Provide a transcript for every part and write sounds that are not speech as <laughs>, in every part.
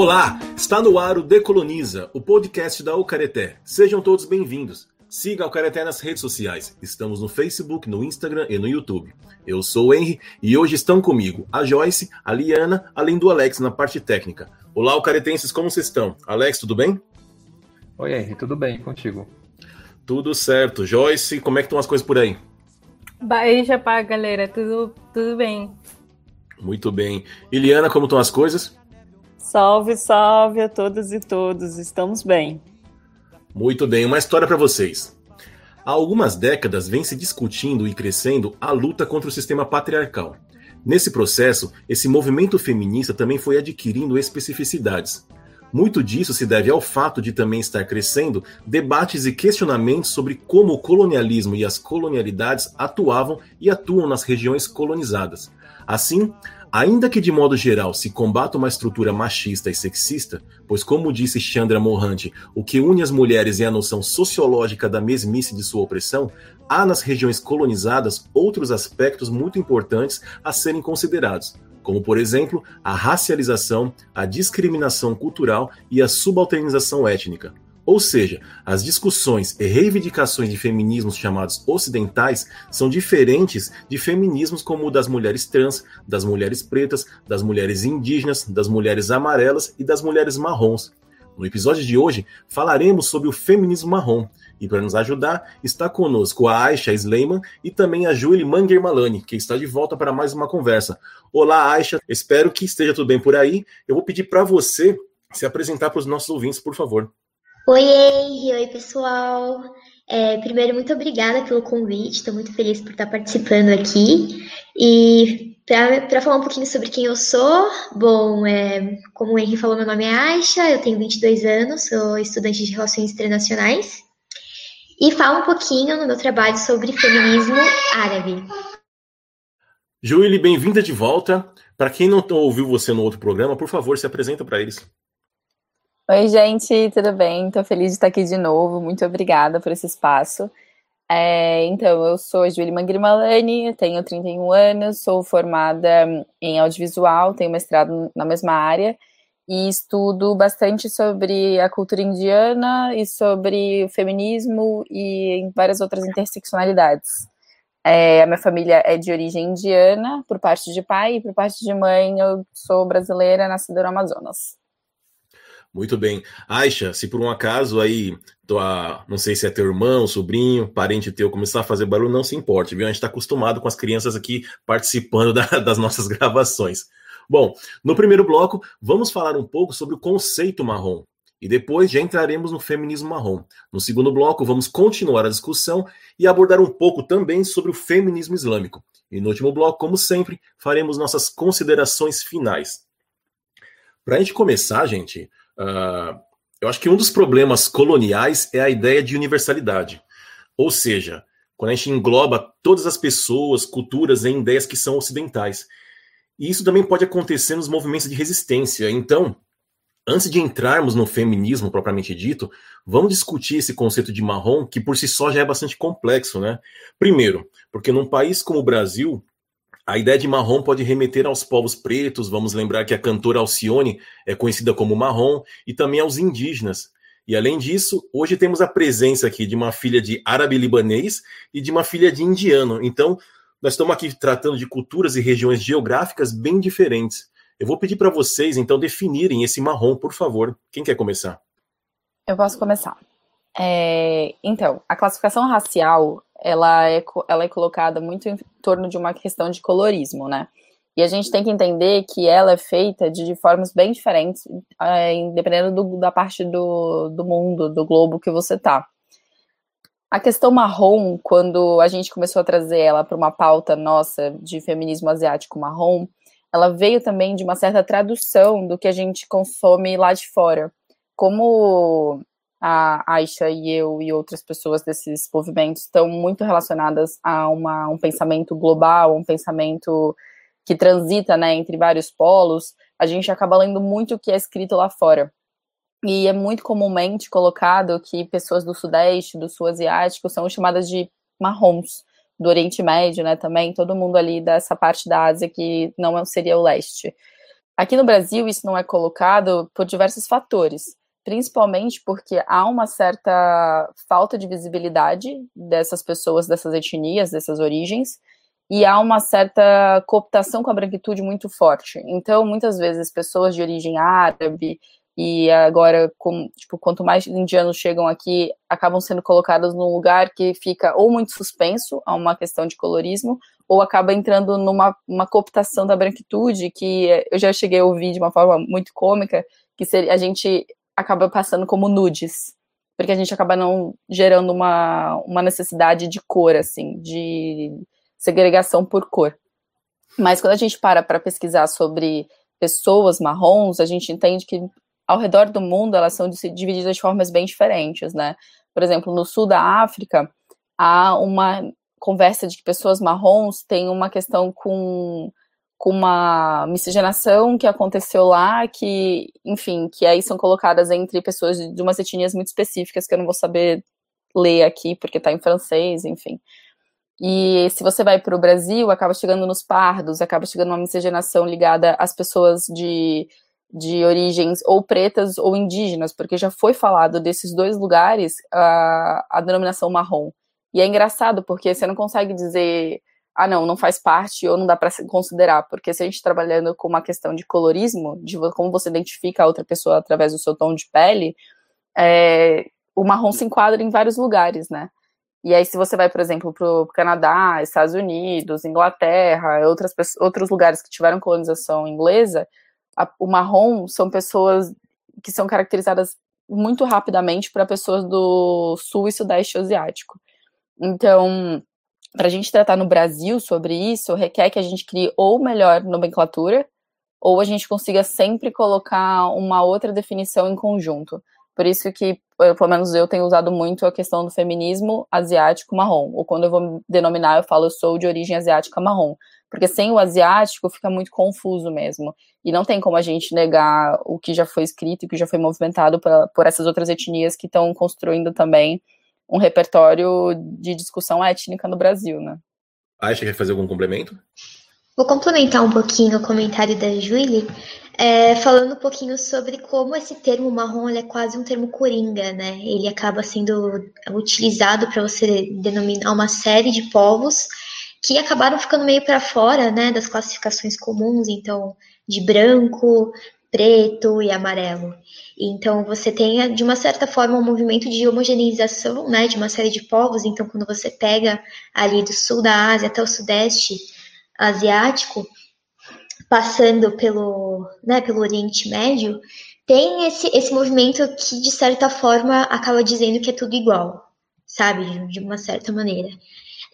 Olá, está no ar o Decoloniza, o podcast da Ucareté. Sejam todos bem-vindos. Siga o Careté nas redes sociais. Estamos no Facebook, no Instagram e no YouTube. Eu sou o Henry e hoje estão comigo a Joyce, a Liana, além do Alex na parte técnica. Olá, caretenses, como vocês estão? Alex, tudo bem? Oi, Henry, tudo bem contigo? Tudo certo. Joyce, como é que estão as coisas por aí? Beijo pra galera, tudo, tudo bem. Muito bem. Iliana, como estão as coisas? Salve, salve a todas e todos, estamos bem. Muito bem, uma história para vocês. Há algumas décadas vem se discutindo e crescendo a luta contra o sistema patriarcal. Nesse processo, esse movimento feminista também foi adquirindo especificidades. Muito disso se deve ao fato de também estar crescendo debates e questionamentos sobre como o colonialismo e as colonialidades atuavam e atuam nas regiões colonizadas. Assim, Ainda que de modo geral se combata uma estrutura machista e sexista, pois como disse Chandra Mohanty, o que une as mulheres é a noção sociológica da mesmice de sua opressão, há nas regiões colonizadas outros aspectos muito importantes a serem considerados, como por exemplo a racialização, a discriminação cultural e a subalternização étnica. Ou seja, as discussões e reivindicações de feminismos chamados ocidentais são diferentes de feminismos como o das mulheres trans, das mulheres pretas, das mulheres indígenas, das mulheres amarelas e das mulheres marrons. No episódio de hoje, falaremos sobre o feminismo marrom. E para nos ajudar, está conosco a Aisha Sleiman e também a Julie Manger Malani, que está de volta para mais uma conversa. Olá, Aisha, espero que esteja tudo bem por aí. Eu vou pedir para você se apresentar para os nossos ouvintes, por favor. Oi, Henry, oi pessoal. É, primeiro, muito obrigada pelo convite, estou muito feliz por estar participando aqui. E para falar um pouquinho sobre quem eu sou, bom, é, como o Henry falou, meu nome é Aisha, eu tenho 22 anos, sou estudante de Relações Internacionais. E falo um pouquinho no meu trabalho sobre feminismo árabe. Julie, bem-vinda de volta. Para quem não ouviu você no outro programa, por favor, se apresenta para eles. Oi, gente, tudo bem? Estou feliz de estar aqui de novo. Muito obrigada por esse espaço. É, então, eu sou Julie Mangrimalani, tenho 31 anos, sou formada em audiovisual, tenho mestrado na mesma área e estudo bastante sobre a cultura indiana e sobre o feminismo e várias outras interseccionalidades. É, a minha família é de origem indiana, por parte de pai, e por parte de mãe eu sou brasileira, nascida no Amazonas. Muito bem. Aisha, se por um acaso aí, tua, não sei se é teu irmão, sobrinho, parente teu começar a fazer barulho, não se importe, viu? A gente está acostumado com as crianças aqui participando <laughs> da, das nossas gravações. Bom, no primeiro bloco, vamos falar um pouco sobre o conceito marrom. E depois já entraremos no feminismo marrom. No segundo bloco, vamos continuar a discussão e abordar um pouco também sobre o feminismo islâmico. E no último bloco, como sempre, faremos nossas considerações finais. Para a gente começar, gente, Uh, eu acho que um dos problemas coloniais é a ideia de universalidade. Ou seja, quando a gente engloba todas as pessoas, culturas em ideias que são ocidentais. E isso também pode acontecer nos movimentos de resistência. Então, antes de entrarmos no feminismo propriamente dito, vamos discutir esse conceito de marrom, que por si só já é bastante complexo, né? Primeiro, porque num país como o Brasil, a ideia de marrom pode remeter aos povos pretos, vamos lembrar que a cantora Alcione é conhecida como marrom, e também aos indígenas. E além disso, hoje temos a presença aqui de uma filha de árabe-libanês e de uma filha de indiano. Então, nós estamos aqui tratando de culturas e regiões geográficas bem diferentes. Eu vou pedir para vocês, então, definirem esse marrom, por favor. Quem quer começar? Eu posso começar. É, então, a classificação racial ela é, ela é colocada muito em torno de uma questão de colorismo, né? E a gente tem que entender que ela é feita de, de formas bem diferentes, é, dependendo do, da parte do, do mundo, do globo que você tá. A questão marrom, quando a gente começou a trazer ela para uma pauta nossa de feminismo asiático marrom, ela veio também de uma certa tradução do que a gente consome lá de fora. Como a Aisha e eu e outras pessoas desses movimentos estão muito relacionadas a uma, um pensamento global, um pensamento que transita né, entre vários polos, a gente acaba lendo muito o que é escrito lá fora. E é muito comumente colocado que pessoas do Sudeste, do Sul Asiático, são chamadas de marrons, do Oriente Médio, né, também, todo mundo ali dessa parte da Ásia que não seria o leste. Aqui no Brasil, isso não é colocado por diversos fatores, principalmente porque há uma certa falta de visibilidade dessas pessoas, dessas etnias, dessas origens, e há uma certa cooptação com a branquitude muito forte. Então, muitas vezes, pessoas de origem árabe e agora, com, tipo, quanto mais indianos chegam aqui, acabam sendo colocados num lugar que fica ou muito suspenso a uma questão de colorismo, ou acaba entrando numa uma cooptação da branquitude, que eu já cheguei a ouvir de uma forma muito cômica, que seria, a gente acaba passando como nudes, porque a gente acaba não gerando uma, uma necessidade de cor, assim, de segregação por cor. Mas quando a gente para para pesquisar sobre pessoas marrons, a gente entende que ao redor do mundo elas são divididas de formas bem diferentes, né? Por exemplo, no sul da África há uma conversa de que pessoas marrons têm uma questão com, com uma miscigenação que aconteceu lá, que, enfim, que aí são colocadas entre pessoas de umas etnias muito específicas que eu não vou saber ler aqui porque está em francês, enfim. E se você vai para o Brasil, acaba chegando nos pardos, acaba chegando uma miscigenação ligada às pessoas de, de origens ou pretas ou indígenas, porque já foi falado desses dois lugares a, a denominação marrom. E é engraçado, porque você não consegue dizer, ah, não, não faz parte ou não dá para considerar, porque se a gente trabalhando com uma questão de colorismo, de como você identifica a outra pessoa através do seu tom de pele, é, o marrom se enquadra em vários lugares, né? E aí, se você vai, por exemplo, para o Canadá, Estados Unidos, Inglaterra, outras, outros lugares que tiveram colonização inglesa, a, o marrom são pessoas que são caracterizadas muito rapidamente para pessoas do sul e sudeste asiático. Então, para a gente tratar no Brasil sobre isso, requer que a gente crie ou melhor nomenclatura, ou a gente consiga sempre colocar uma outra definição em conjunto. Por isso que, pelo menos eu tenho usado muito a questão do feminismo asiático marrom. Ou quando eu vou denominar, eu falo eu sou de origem asiática marrom. Porque sem o asiático fica muito confuso mesmo. E não tem como a gente negar o que já foi escrito e que já foi movimentado por, por essas outras etnias que estão construindo também um repertório de discussão étnica no Brasil, né? Acha que quer fazer algum complemento? Vou complementar um pouquinho o comentário da Julie, é, falando um pouquinho sobre como esse termo marrom é quase um termo coringa, né? Ele acaba sendo utilizado para você denominar uma série de povos que acabaram ficando meio para fora, né, das classificações comuns, então de branco, preto e amarelo. Então você tem de uma certa forma um movimento de homogeneização, né, de uma série de povos. Então quando você pega ali do sul da Ásia até o sudeste asiático, passando pelo, né, pelo Oriente Médio, tem esse, esse movimento que, de certa forma, acaba dizendo que é tudo igual, sabe? De uma certa maneira.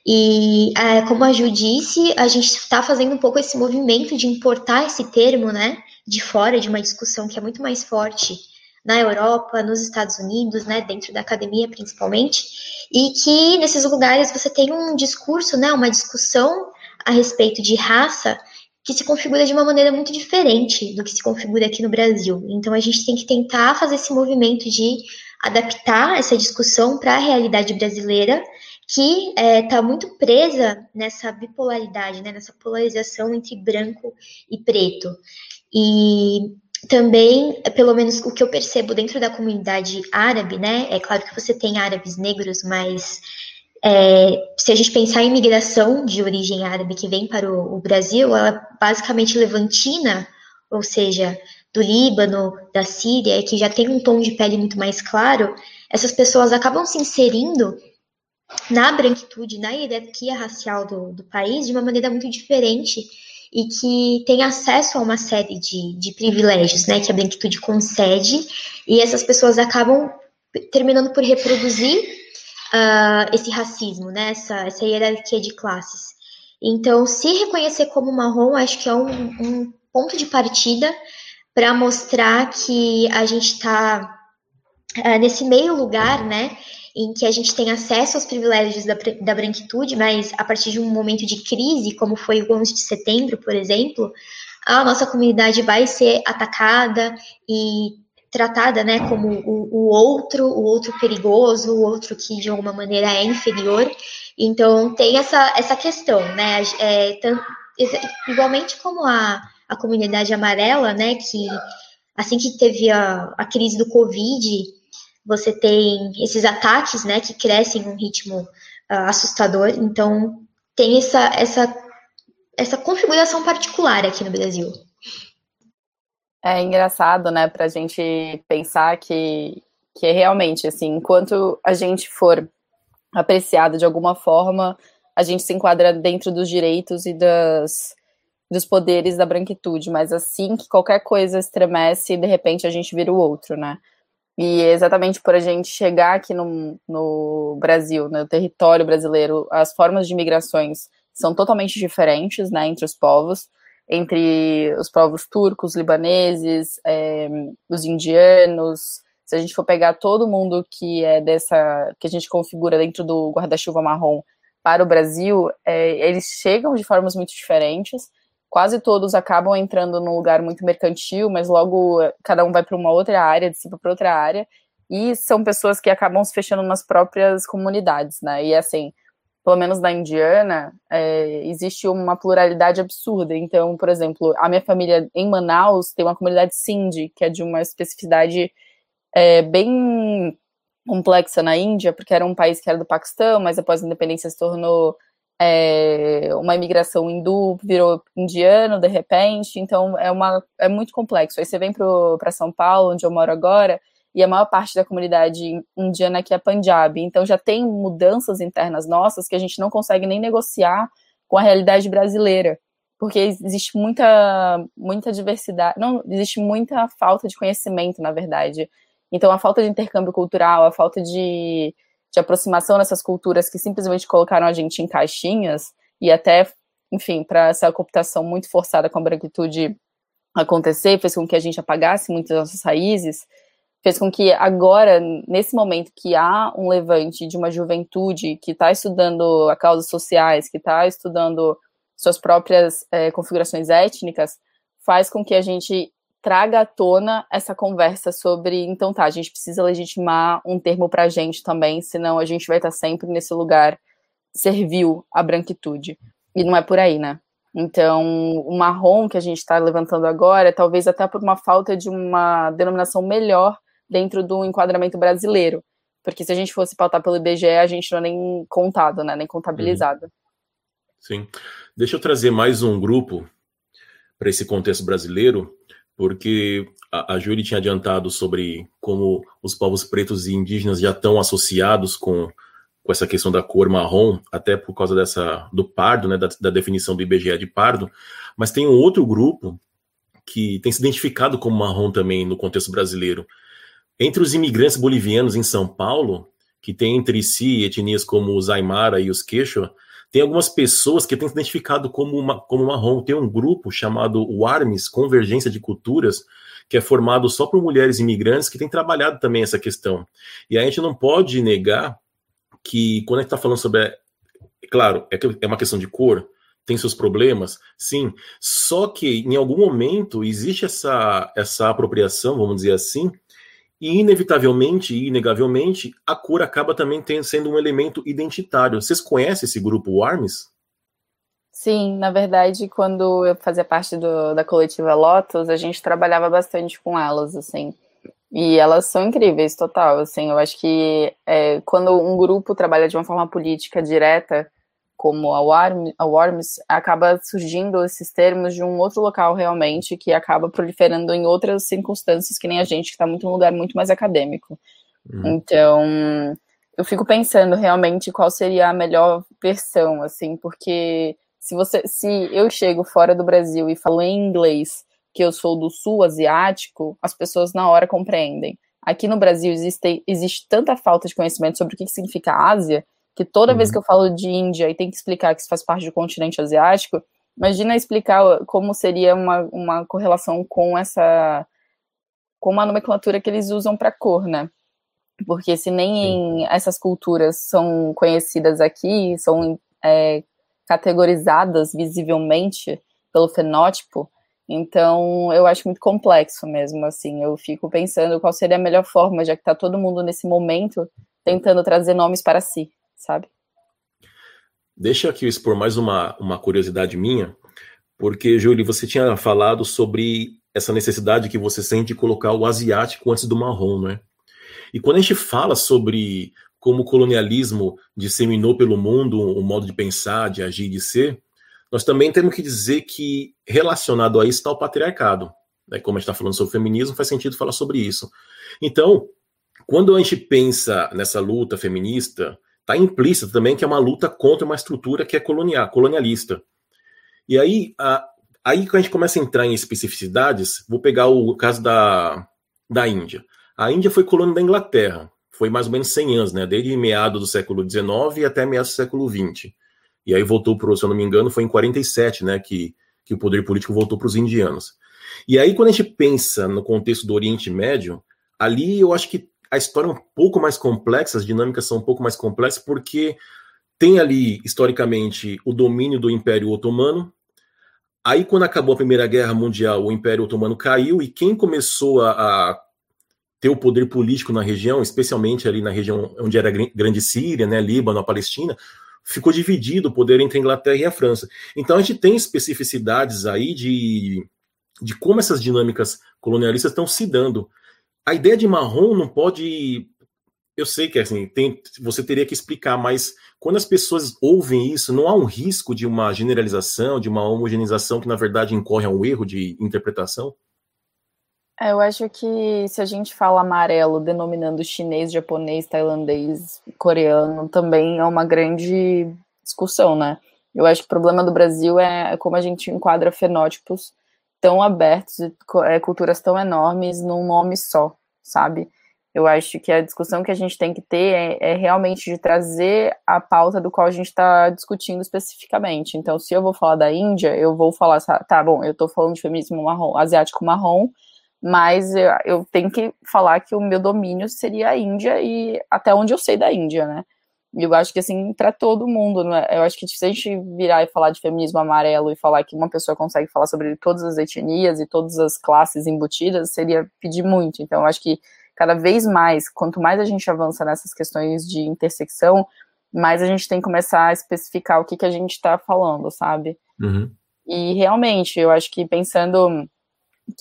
E, é, como a Ju disse, a gente está fazendo um pouco esse movimento de importar esse termo, né, de fora de uma discussão que é muito mais forte na Europa, nos Estados Unidos, né, dentro da academia principalmente, e que nesses lugares você tem um discurso, né, uma discussão a respeito de raça que se configura de uma maneira muito diferente do que se configura aqui no Brasil. Então a gente tem que tentar fazer esse movimento de adaptar essa discussão para a realidade brasileira, que está é, tá muito presa nessa bipolaridade, né, nessa polarização entre branco e preto. E também, pelo menos o que eu percebo dentro da comunidade árabe, né, é claro que você tem árabes negros, mas é, se a gente pensar em imigração de origem árabe que vem para o, o Brasil, ela é basicamente levantina, ou seja, do Líbano, da Síria, que já tem um tom de pele muito mais claro, essas pessoas acabam se inserindo na branquitude, na hierarquia racial do, do país de uma maneira muito diferente e que tem acesso a uma série de, de privilégios né, que a branquitude concede, e essas pessoas acabam terminando por reproduzir uh, esse racismo, né? essa, essa hierarquia de classes. Então, se reconhecer como marrom, acho que é um, um ponto de partida para mostrar que a gente está uh, ah, nesse meio lugar, né? Em que a gente tem acesso aos privilégios da, da branquitude, mas a partir de um momento de crise, como foi o 11 de setembro, por exemplo, a nossa comunidade vai ser atacada e tratada né, como o, o, outro, o outro perigoso, o outro que de alguma maneira é inferior. Então tem essa, essa questão, né? É, igualmente como a, a comunidade amarela, né? Que assim que teve a, a crise do Covid, você tem esses ataques, né? Que crescem num ritmo uh, assustador. Então, tem essa, essa, essa configuração particular aqui no Brasil. É engraçado, né, para a gente pensar que, que é realmente, assim, enquanto a gente for apreciado de alguma forma, a gente se enquadra dentro dos direitos e das, dos poderes da branquitude, mas assim que qualquer coisa estremece, de repente a gente vira o outro, né? E exatamente por a gente chegar aqui no, no Brasil, no território brasileiro, as formas de migrações são totalmente diferentes, né, entre os povos, entre os povos turcos, libaneses, é, os indianos. Se a gente for pegar todo mundo que é dessa, que a gente configura dentro do guarda-chuva marrom para o Brasil, é, eles chegam de formas muito diferentes quase todos acabam entrando num lugar muito mercantil, mas logo eh, cada um vai para uma outra área, dissipa para outra área, e são pessoas que acabam se fechando nas próprias comunidades, né? E assim, pelo menos na Indiana, é, existe uma pluralidade absurda. Então, por exemplo, a minha família em Manaus tem uma comunidade Sindhi, que é de uma especificidade é, bem complexa na Índia, porque era um país que era do Paquistão, mas após a independência se tornou é, uma imigração hindu virou indiano de repente, então é, uma, é muito complexo. Aí você vem para São Paulo, onde eu moro agora, e a maior parte da comunidade indiana aqui é Punjab, então já tem mudanças internas nossas que a gente não consegue nem negociar com a realidade brasileira, porque existe muita, muita diversidade, não, existe muita falta de conhecimento, na verdade. Então a falta de intercâmbio cultural, a falta de de aproximação nessas culturas que simplesmente colocaram a gente em caixinhas e até, enfim, para essa cooptação muito forçada com a branquitude acontecer, fez com que a gente apagasse muitas nossas raízes, fez com que agora, nesse momento que há um levante de uma juventude que está estudando a causas sociais, que está estudando suas próprias é, configurações étnicas, faz com que a gente traga à tona essa conversa sobre, então tá, a gente precisa legitimar um termo pra gente também, senão a gente vai estar sempre nesse lugar servil à branquitude. E não é por aí, né? Então, o marrom que a gente está levantando agora, talvez até por uma falta de uma denominação melhor dentro do enquadramento brasileiro. Porque se a gente fosse pautar pelo IBGE, a gente não é nem contado, né? Nem contabilizado. Uhum. Sim. Deixa eu trazer mais um grupo para esse contexto brasileiro, porque a, a Júlia tinha adiantado sobre como os povos pretos e indígenas já estão associados com, com essa questão da cor marrom, até por causa dessa do pardo, né, da, da definição do IBGE de pardo, mas tem um outro grupo que tem se identificado como marrom também no contexto brasileiro. Entre os imigrantes bolivianos em São Paulo, que tem entre si etnias como os Aymara e os Quechua, tem algumas pessoas que têm se identificado como, uma, como marrom. Tem um grupo chamado WARMS, Convergência de Culturas, que é formado só por mulheres imigrantes que tem trabalhado também essa questão. E a gente não pode negar que, quando a gente está falando sobre. Claro, é, é uma questão de cor, tem seus problemas, sim. Só que em algum momento existe essa, essa apropriação, vamos dizer assim, e, inevitavelmente e inegavelmente, a cor acaba também tendo, sendo um elemento identitário. Vocês conhecem esse grupo, o ARMS? Sim, na verdade, quando eu fazia parte do, da coletiva Lotus, a gente trabalhava bastante com elas, assim. E elas são incríveis, total. Assim, eu acho que é, quando um grupo trabalha de uma forma política direta, como a, Warm, a Worms, acaba surgindo esses termos de um outro local realmente, que acaba proliferando em outras circunstâncias, que nem a gente, que está muito um lugar muito mais acadêmico. Uhum. Então, eu fico pensando realmente qual seria a melhor versão, assim, porque se você, se eu chego fora do Brasil e falo em inglês que eu sou do sul asiático, as pessoas na hora compreendem. Aqui no Brasil existe, existe tanta falta de conhecimento sobre o que significa Ásia que toda uhum. vez que eu falo de Índia e tem que explicar que isso faz parte do continente asiático, imagina explicar como seria uma, uma correlação com essa com a nomenclatura que eles usam para cor, né? Porque se nem essas culturas são conhecidas aqui, são é, categorizadas visivelmente pelo fenótipo, então eu acho muito complexo mesmo, assim. Eu fico pensando qual seria a melhor forma, já que está todo mundo nesse momento tentando trazer nomes para si sabe? Deixa aqui eu expor mais uma, uma curiosidade minha, porque, Júlio, você tinha falado sobre essa necessidade que você sente de colocar o asiático antes do marrom, né? E quando a gente fala sobre como o colonialismo disseminou pelo mundo um modo de pensar, de agir, de ser, nós também temos que dizer que relacionado a isso está o patriarcado. Né? Como a gente está falando sobre feminismo, faz sentido falar sobre isso. Então, quando a gente pensa nessa luta feminista, está implícito também que é uma luta contra uma estrutura que é colonial, colonialista. E aí, a, aí que a gente começa a entrar em especificidades, vou pegar o caso da, da Índia. A Índia foi colônia da Inglaterra foi mais ou menos 100 anos, né? Desde meados do século XIX até meados do século XX. E aí voltou para, se eu não me engano, foi em 47, né? Que, que o poder político voltou para os indianos. E aí, quando a gente pensa no contexto do Oriente Médio, ali eu acho que a história é um pouco mais complexa, as dinâmicas são um pouco mais complexas, porque tem ali, historicamente, o domínio do Império Otomano. Aí, quando acabou a Primeira Guerra Mundial, o Império Otomano caiu, e quem começou a, a ter o poder político na região, especialmente ali na região onde era Grande Síria, né, Líbano, a Palestina, ficou dividido o poder entre a Inglaterra e a França. Então a gente tem especificidades aí de, de como essas dinâmicas colonialistas estão se dando. A ideia de marrom não pode. Eu sei que assim, tem, você teria que explicar, mas quando as pessoas ouvem isso, não há um risco de uma generalização, de uma homogeneização que na verdade incorre a um erro de interpretação? É, eu acho que se a gente fala amarelo denominando chinês, japonês, tailandês, coreano, também é uma grande discussão, né? Eu acho que o problema do Brasil é como a gente enquadra fenótipos tão abertos é, culturas tão enormes num nome só, sabe? Eu acho que a discussão que a gente tem que ter é, é realmente de trazer a pauta do qual a gente está discutindo especificamente. Então, se eu vou falar da Índia, eu vou falar, tá bom, eu estou falando de feminismo marrom, asiático marrom, mas eu, eu, tenho que falar que o meu domínio seria a Índia e até onde eu sei da Índia, né? Eu acho que assim, para todo mundo, né? eu acho que se a gente virar e falar de feminismo amarelo e falar que uma pessoa consegue falar sobre todas as etnias e todas as classes embutidas, seria pedir muito. Então, eu acho que cada vez mais, quanto mais a gente avança nessas questões de intersecção, mais a gente tem que começar a especificar o que, que a gente está falando, sabe? Uhum. E realmente, eu acho que pensando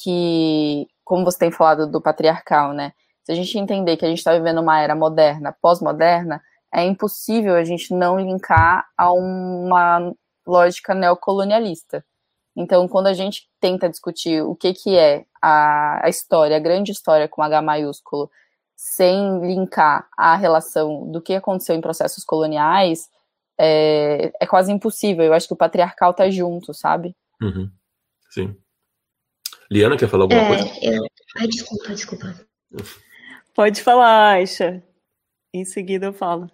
que como você tem falado do patriarcal, né? Se a gente entender que a gente está vivendo uma era moderna, pós-moderna, é impossível a gente não linkar a uma lógica neocolonialista. Então, quando a gente tenta discutir o que, que é a, a história, a grande história com H maiúsculo, sem linkar a relação do que aconteceu em processos coloniais, é, é quase impossível. Eu acho que o patriarcal está junto, sabe? Uhum. Sim. Liana, quer falar alguma é, coisa? Eu... Ai, desculpa, desculpa. Pode falar, Aisha. Em seguida eu falo.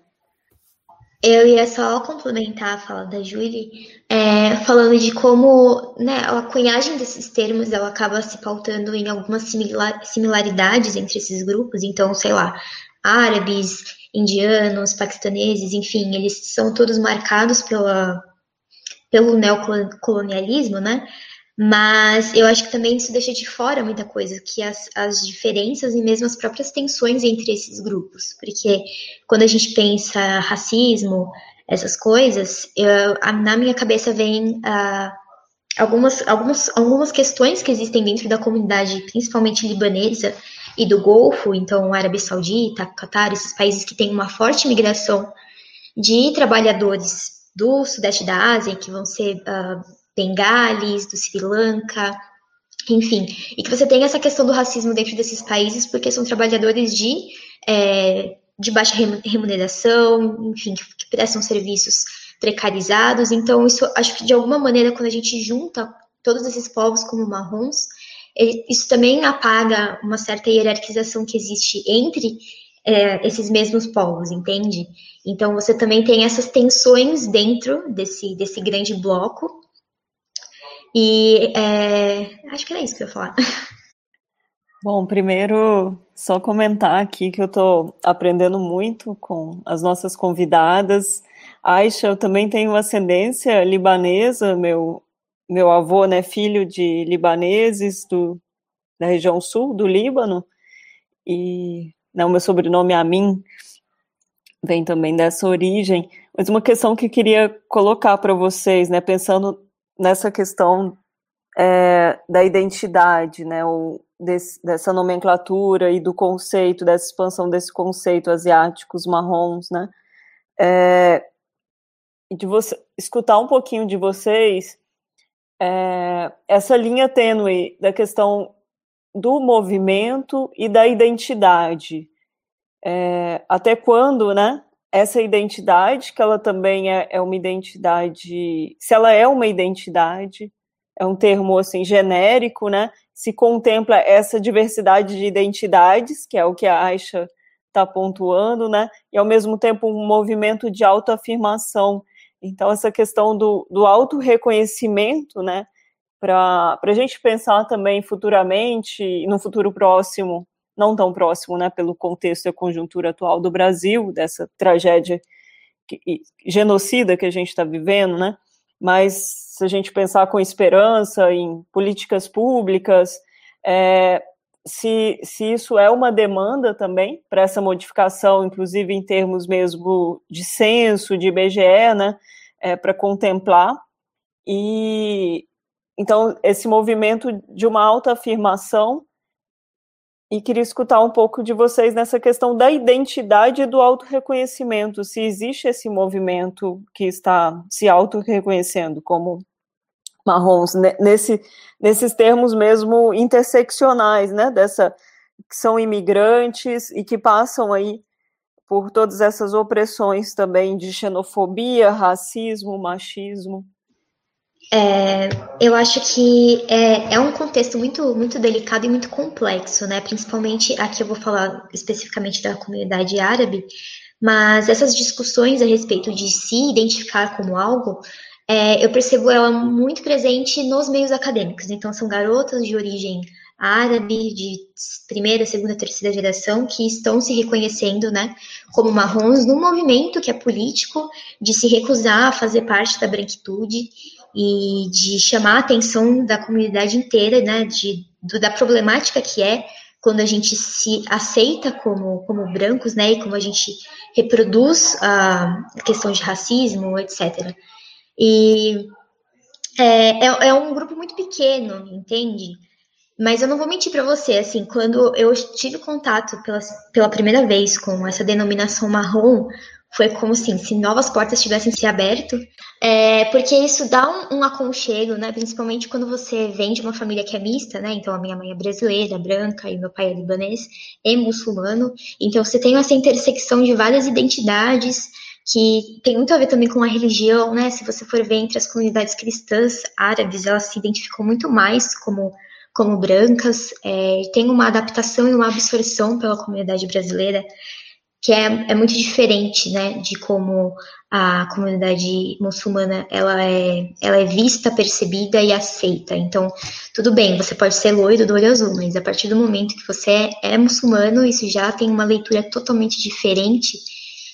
Eu ia só complementar a fala da Julie, é, falando de como né, a cunhagem desses termos ela acaba se pautando em algumas similar, similaridades entre esses grupos. Então, sei lá, árabes, indianos, paquistaneses, enfim, eles são todos marcados pela, pelo neocolonialismo, né? Mas eu acho que também isso deixa de fora muita coisa, que as, as diferenças e mesmo as próprias tensões entre esses grupos. Porque quando a gente pensa racismo, essas coisas, eu, na minha cabeça vem uh, algumas, algumas, algumas questões que existem dentro da comunidade, principalmente libanesa e do Golfo, então Arábia Saudita, Catar, esses países que têm uma forte migração de trabalhadores do Sudeste da Ásia, que vão ser uh, bengalis, do Sri Lanka, enfim, e que você tem essa questão do racismo dentro desses países, porque são trabalhadores de, é, de baixa remuneração, enfim, que, prestam serviços precarizados. Então, isso acho que de alguma maneira, quando a gente junta todos esses povos como marrons, isso também apaga uma certa hierarquização que existe entre é, esses mesmos povos, entende? Então você também tem essas tensões dentro desse, desse grande bloco e é, acho que era isso que eu ia falar. <laughs> Bom, primeiro, só comentar aqui que eu estou aprendendo muito com as nossas convidadas. Aisha, eu também tenho ascendência libanesa, meu, meu avô, né, filho de libaneses do, da região sul do Líbano, e né, o meu sobrenome Amin vem também dessa origem. Mas uma questão que eu queria colocar para vocês, né, pensando nessa questão é, da identidade, né, ou desse, dessa nomenclatura e do conceito, dessa expansão desse conceito asiáticos marrons, né, é, de você escutar um pouquinho de vocês é, essa linha tênue da questão do movimento e da identidade. É, até quando, né? Essa identidade, que ela também é, é uma identidade, se ela é uma identidade, é um termo assim genérico, né? Se contempla essa diversidade de identidades, que é o que a Aisha está pontuando, né? E ao mesmo tempo um movimento de autoafirmação. Então essa questão do, do auto-reconhecimento, né? Para a gente pensar também futuramente, no futuro próximo, não tão próximo, né? Pelo contexto e a conjuntura atual do Brasil, dessa tragédia que, genocida que a gente está vivendo, né? Mas se a gente pensar com esperança em políticas públicas, é, se, se isso é uma demanda também para essa modificação, inclusive em termos mesmo de censo, de IBGE, né, é, para contemplar. E então esse movimento de uma autoafirmação e queria escutar um pouco de vocês nessa questão da identidade e do autorreconhecimento, se existe esse movimento que está se autorreconhecendo como marrons, nesse, nesses termos mesmo interseccionais, né, dessa, que são imigrantes e que passam aí por todas essas opressões também de xenofobia, racismo, machismo. É, eu acho que é, é um contexto muito, muito delicado e muito complexo, né? Principalmente aqui eu vou falar especificamente da comunidade árabe, mas essas discussões a respeito de se identificar como algo é, eu percebo ela muito presente nos meios acadêmicos. Então, são garotas de origem árabe, de primeira, segunda, terceira geração, que estão se reconhecendo né, como marrons num movimento que é político, de se recusar a fazer parte da branquitude e de chamar a atenção da comunidade inteira, né, de, do, da problemática que é quando a gente se aceita como, como brancos, né, e como a gente reproduz a questão de racismo, etc. E é, é, é um grupo muito pequeno, entende? Mas eu não vou mentir para você, assim, quando eu tive contato pela, pela primeira vez com essa denominação marrom, foi como assim, se novas portas tivessem se aberto, é, porque isso dá um, um, aconchego, né? Principalmente quando você vem de uma família que é mista, né? Então a minha mãe é brasileira, branca, e meu pai é libanês e muçulmano. Então você tem essa intersecção de várias identidades que tem muito a ver também com a religião, né? Se você for ver entre as comunidades cristãs árabes, elas se identificam muito mais como, como brancas, é, tem uma adaptação e uma absorção pela comunidade brasileira que é, é muito diferente, né, de como a comunidade muçulmana ela é, ela é vista, percebida e aceita. Então, tudo bem, você pode ser loiro do olho azul, mas a partir do momento que você é, é muçulmano, isso já tem uma leitura totalmente diferente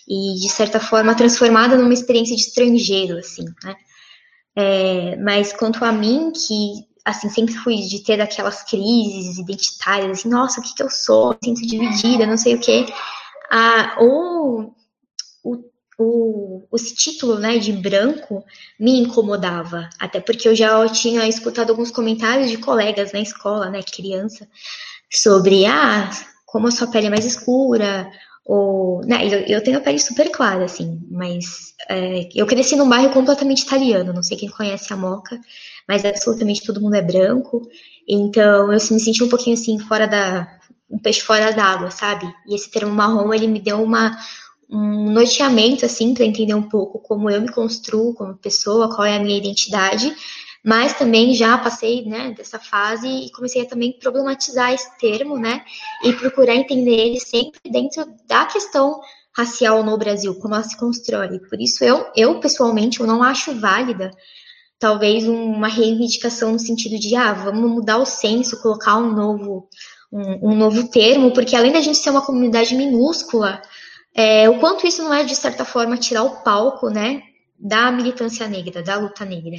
e, de certa forma, transformada numa experiência de estrangeiro, assim, né? É, mas quanto a mim, que, assim, sempre fui de ter aquelas crises identitárias, assim, nossa, o que que eu sou? Sinto dividida, não sei o quê. Ah, o, o, o, esse título, né, de branco me incomodava, até porque eu já tinha escutado alguns comentários de colegas na escola, né, criança, sobre, ah, como a sua pele é mais escura, ou, né, eu, eu, tenho a pele super clara, assim, mas é, eu cresci num bairro completamente italiano, não sei quem conhece a Moca, mas absolutamente todo mundo é branco, então eu me senti um pouquinho assim, fora da. Um peixe fora d'água, sabe? E esse termo marrom, ele me deu uma, um norteamento, assim, para entender um pouco como eu me construo como pessoa, qual é a minha identidade, mas também já passei né, dessa fase e comecei a também problematizar esse termo, né, e procurar entender ele sempre dentro da questão racial no Brasil, como ela se constrói. Por isso eu, eu pessoalmente, eu não acho válida talvez uma reivindicação no sentido de, ah, vamos mudar o senso, colocar um novo, um, novo termo, porque além da gente ser uma comunidade minúscula, é, o quanto isso não é, de certa forma, tirar o palco, né, da militância negra, da luta negra.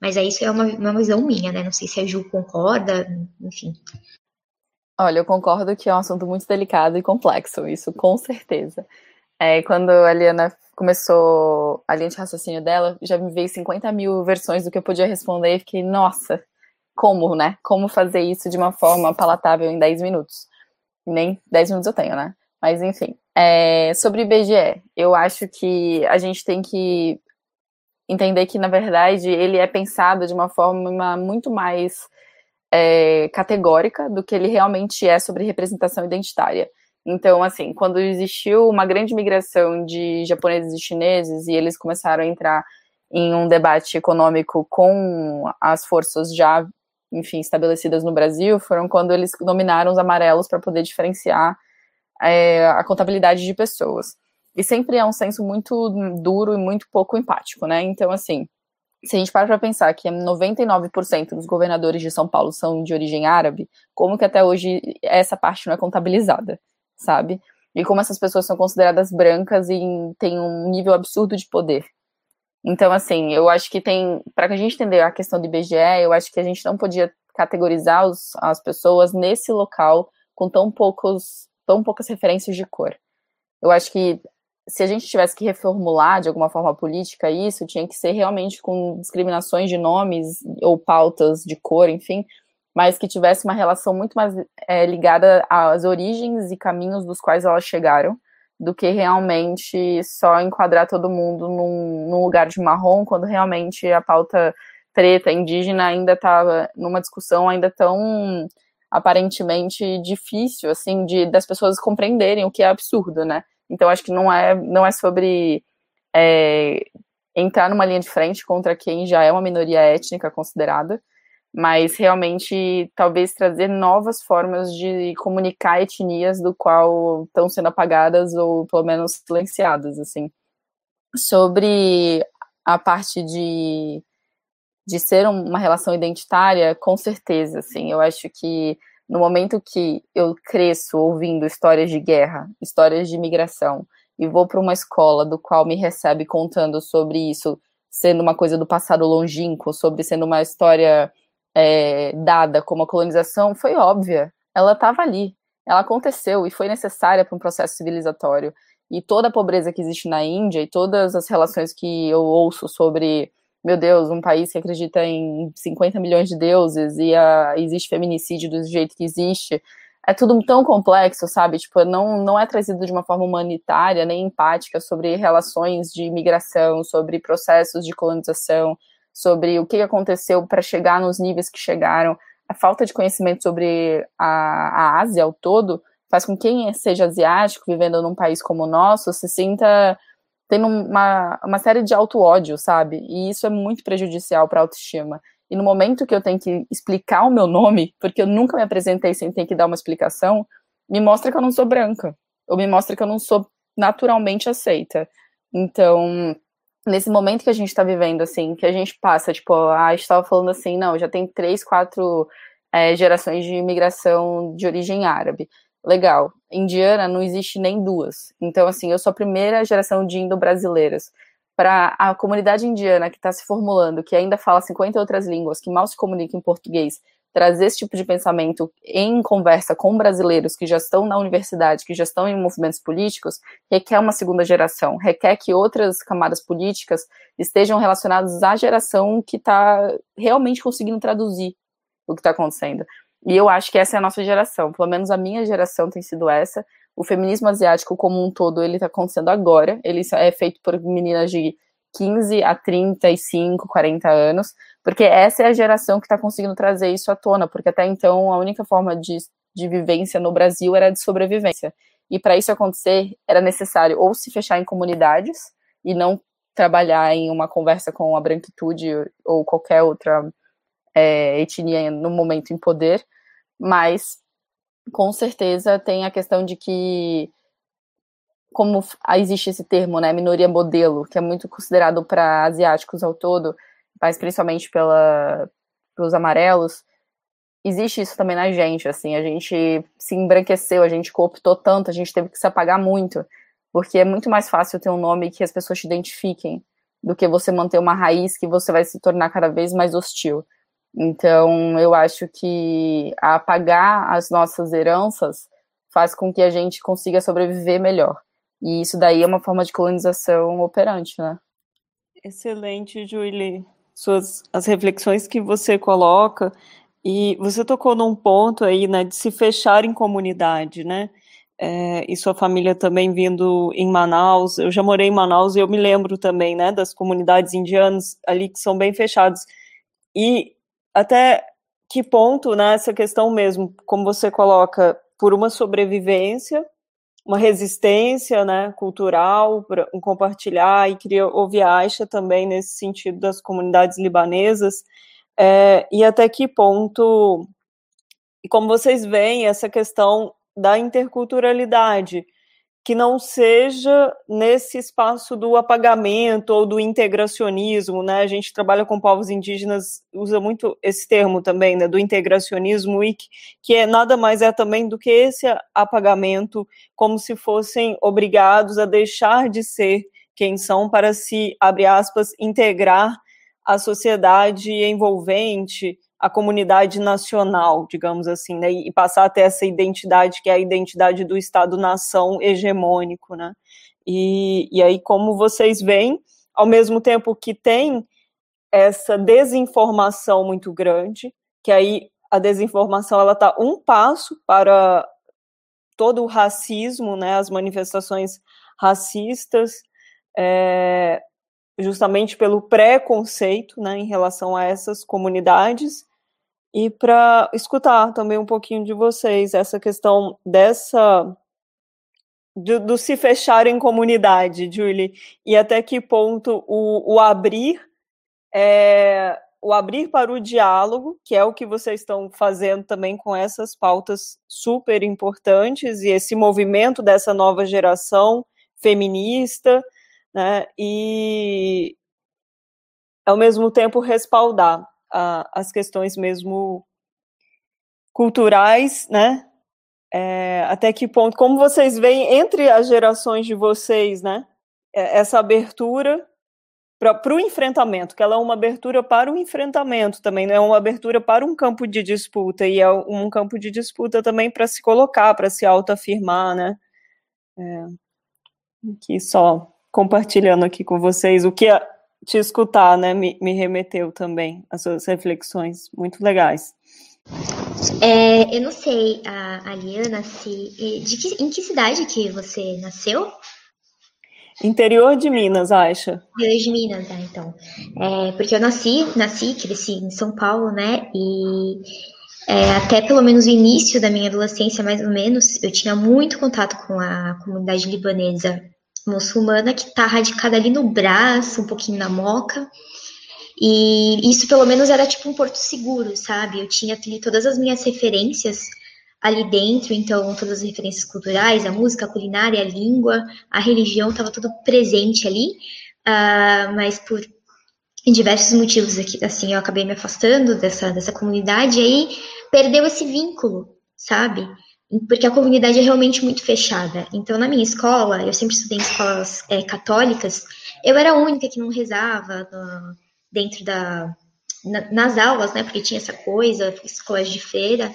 Mas aí isso é uma, uma visão minha, né? Não sei se a Ju concorda, enfim. Olha, eu concordo que é um assunto muito delicado e complexo, isso com certeza. é, quando a Liana começou a linha de raciocínio dela, já me veio 50 mil versões do que eu podia responder e fiquei, nossa, como, né? Como fazer isso de uma forma palatável em 10 minutos? Nem 10 minutos eu tenho, né? Mas enfim. É, sobre IBGE, eu acho que a gente tem que entender que, na verdade, ele é pensado de uma forma muito mais é, categórica do que ele realmente é sobre representação identitária. Então, assim, quando existiu uma grande migração de japoneses e chineses e eles começaram a entrar em um debate econômico com as forças já, enfim, estabelecidas no Brasil, foram quando eles nominaram os amarelos para poder diferenciar é, a contabilidade de pessoas. E sempre é um senso muito duro e muito pouco empático, né? Então, assim, se a gente para para pensar que 99% dos governadores de São Paulo são de origem árabe, como que até hoje essa parte não é contabilizada, sabe? E como essas pessoas são consideradas brancas e têm um nível absurdo de poder. Então, assim, eu acho que tem. Para a gente entender a questão do IBGE, eu acho que a gente não podia categorizar os, as pessoas nesse local com tão poucos tão poucas referências de cor. Eu acho que se a gente tivesse que reformular de alguma forma política isso, tinha que ser realmente com discriminações de nomes ou pautas de cor, enfim, mas que tivesse uma relação muito mais é, ligada às origens e caminhos dos quais elas chegaram, do que realmente só enquadrar todo mundo num, num lugar de marrom, quando realmente a pauta preta, indígena, ainda estava numa discussão ainda tão aparentemente difícil, assim, de das pessoas compreenderem o que é absurdo, né? Então acho que não é não é sobre é, entrar numa linha de frente contra quem já é uma minoria étnica considerada, mas realmente talvez trazer novas formas de comunicar etnias do qual estão sendo apagadas ou pelo menos silenciadas, assim. Sobre a parte de de ser uma relação identitária, com certeza, assim, eu acho que no momento que eu cresço ouvindo histórias de guerra, histórias de migração, e vou para uma escola do qual me recebe contando sobre isso sendo uma coisa do passado longínquo, sobre sendo uma história é, dada como a colonização, foi óbvia. Ela estava ali, ela aconteceu e foi necessária para um processo civilizatório. E toda a pobreza que existe na Índia e todas as relações que eu ouço sobre meu Deus, um país que acredita em 50 milhões de deuses e a, existe feminicídio do jeito que existe, é tudo tão complexo, sabe? Tipo, não, não é trazido de uma forma humanitária nem empática sobre relações de imigração, sobre processos de colonização, sobre o que aconteceu para chegar nos níveis que chegaram. A falta de conhecimento sobre a, a Ásia ao todo faz com que quem seja asiático, vivendo num país como o nosso, se sinta tendo uma, uma série de auto-ódio, sabe? E isso é muito prejudicial para a autoestima. E no momento que eu tenho que explicar o meu nome, porque eu nunca me apresentei sem ter que dar uma explicação, me mostra que eu não sou branca. Ou me mostra que eu não sou naturalmente aceita. Então, nesse momento que a gente está vivendo, assim, que a gente passa, tipo, a estava falando assim, não, já tem três, quatro é, gerações de imigração de origem árabe legal. Indiana não existe nem duas. Então, assim, eu sou a primeira geração de indo-brasileiras. Para a comunidade indiana que está se formulando, que ainda fala 50 outras línguas, que mal se comunica em português, trazer esse tipo de pensamento em conversa com brasileiros que já estão na universidade, que já estão em movimentos políticos, requer uma segunda geração, requer que outras camadas políticas estejam relacionadas à geração que está realmente conseguindo traduzir o que está acontecendo. E eu acho que essa é a nossa geração, pelo menos a minha geração tem sido essa. O feminismo asiático como um todo, ele está acontecendo agora. Ele é feito por meninas de 15 a 35, 40 anos, porque essa é a geração que está conseguindo trazer isso à tona, porque até então a única forma de, de vivência no Brasil era de sobrevivência. E para isso acontecer, era necessário ou se fechar em comunidades e não trabalhar em uma conversa com a branquitude ou qualquer outra é, etnia no momento em poder, mas com certeza tem a questão de que como existe esse termo, né, minoria modelo, que é muito considerado para asiáticos ao todo, mas principalmente pela pelos amarelos, existe isso também na gente, assim, a gente se embranqueceu, a gente cooptou tanto, a gente teve que se apagar muito, porque é muito mais fácil ter um nome que as pessoas te identifiquem do que você manter uma raiz que você vai se tornar cada vez mais hostil. Então, eu acho que apagar as nossas heranças faz com que a gente consiga sobreviver melhor. E isso daí é uma forma de colonização operante, né? Excelente, Julie. Suas, as reflexões que você coloca, e você tocou num ponto aí, né, de se fechar em comunidade, né? É, e sua família também vindo em Manaus. Eu já morei em Manaus e eu me lembro também, né, das comunidades indianas ali que são bem fechadas. E até que ponto, né, essa questão mesmo, como você coloca, por uma sobrevivência, uma resistência, né, cultural, para um compartilhar, e queria ouvir a Aisha também nesse sentido das comunidades libanesas, é, e até que ponto, e como vocês veem essa questão da interculturalidade, que não seja nesse espaço do apagamento ou do integracionismo, né? A gente trabalha com povos indígenas, usa muito esse termo também, né, do integracionismo, e que, é nada mais é também do que esse apagamento, como se fossem obrigados a deixar de ser quem são para se, abre aspas, integrar a sociedade envolvente, a comunidade nacional, digamos assim, né, e passar a ter essa identidade que é a identidade do Estado-nação hegemônico, né? E, e aí, como vocês veem, ao mesmo tempo que tem essa desinformação muito grande, que aí a desinformação ela está um passo para todo o racismo, né, as manifestações racistas, é, justamente pelo preconceito né, em relação a essas comunidades e para escutar também um pouquinho de vocês essa questão dessa do, do, se fechar em comunidade, Julie, e até que ponto o, o abrir é, o abrir para o diálogo, que é o que vocês estão fazendo também com essas pautas super importantes e esse movimento dessa nova geração feminista, né? E ao mesmo tempo respaldar a, as questões mesmo culturais, né? É, até que ponto, como vocês veem entre as gerações de vocês, né? É, essa abertura para o enfrentamento, que ela é uma abertura para o enfrentamento também, não é uma abertura para um campo de disputa, e é um campo de disputa também para se colocar, para se autoafirmar, né? É, que só compartilhando aqui com vocês o que te escutar, né, me, me remeteu também às suas reflexões muito legais. É, eu não sei, a, a Liana, se de que, em que cidade que você nasceu? Interior de Minas, Aisha. Interior de Minas, ah, então. É, porque eu nasci, nasci, cresci em São Paulo, né? E é, até pelo menos o início da minha adolescência, mais ou menos, eu tinha muito contato com a comunidade libanesa muçulmana que está radicada ali no braço, um pouquinho na moca. E isso pelo menos era tipo um porto seguro, sabe? Eu tinha ali todas as minhas referências ali dentro, então todas as referências culturais, a música, a culinária, a língua, a religião, estava tudo presente ali. Uh, mas por diversos motivos aqui, assim, eu acabei me afastando dessa, dessa comunidade e aí perdeu esse vínculo, sabe? Porque a comunidade é realmente muito fechada. Então, na minha escola, eu sempre estudei em escolas é, católicas, eu era a única que não rezava no, dentro da. Na, nas aulas, né? Porque tinha essa coisa, escolas de feira,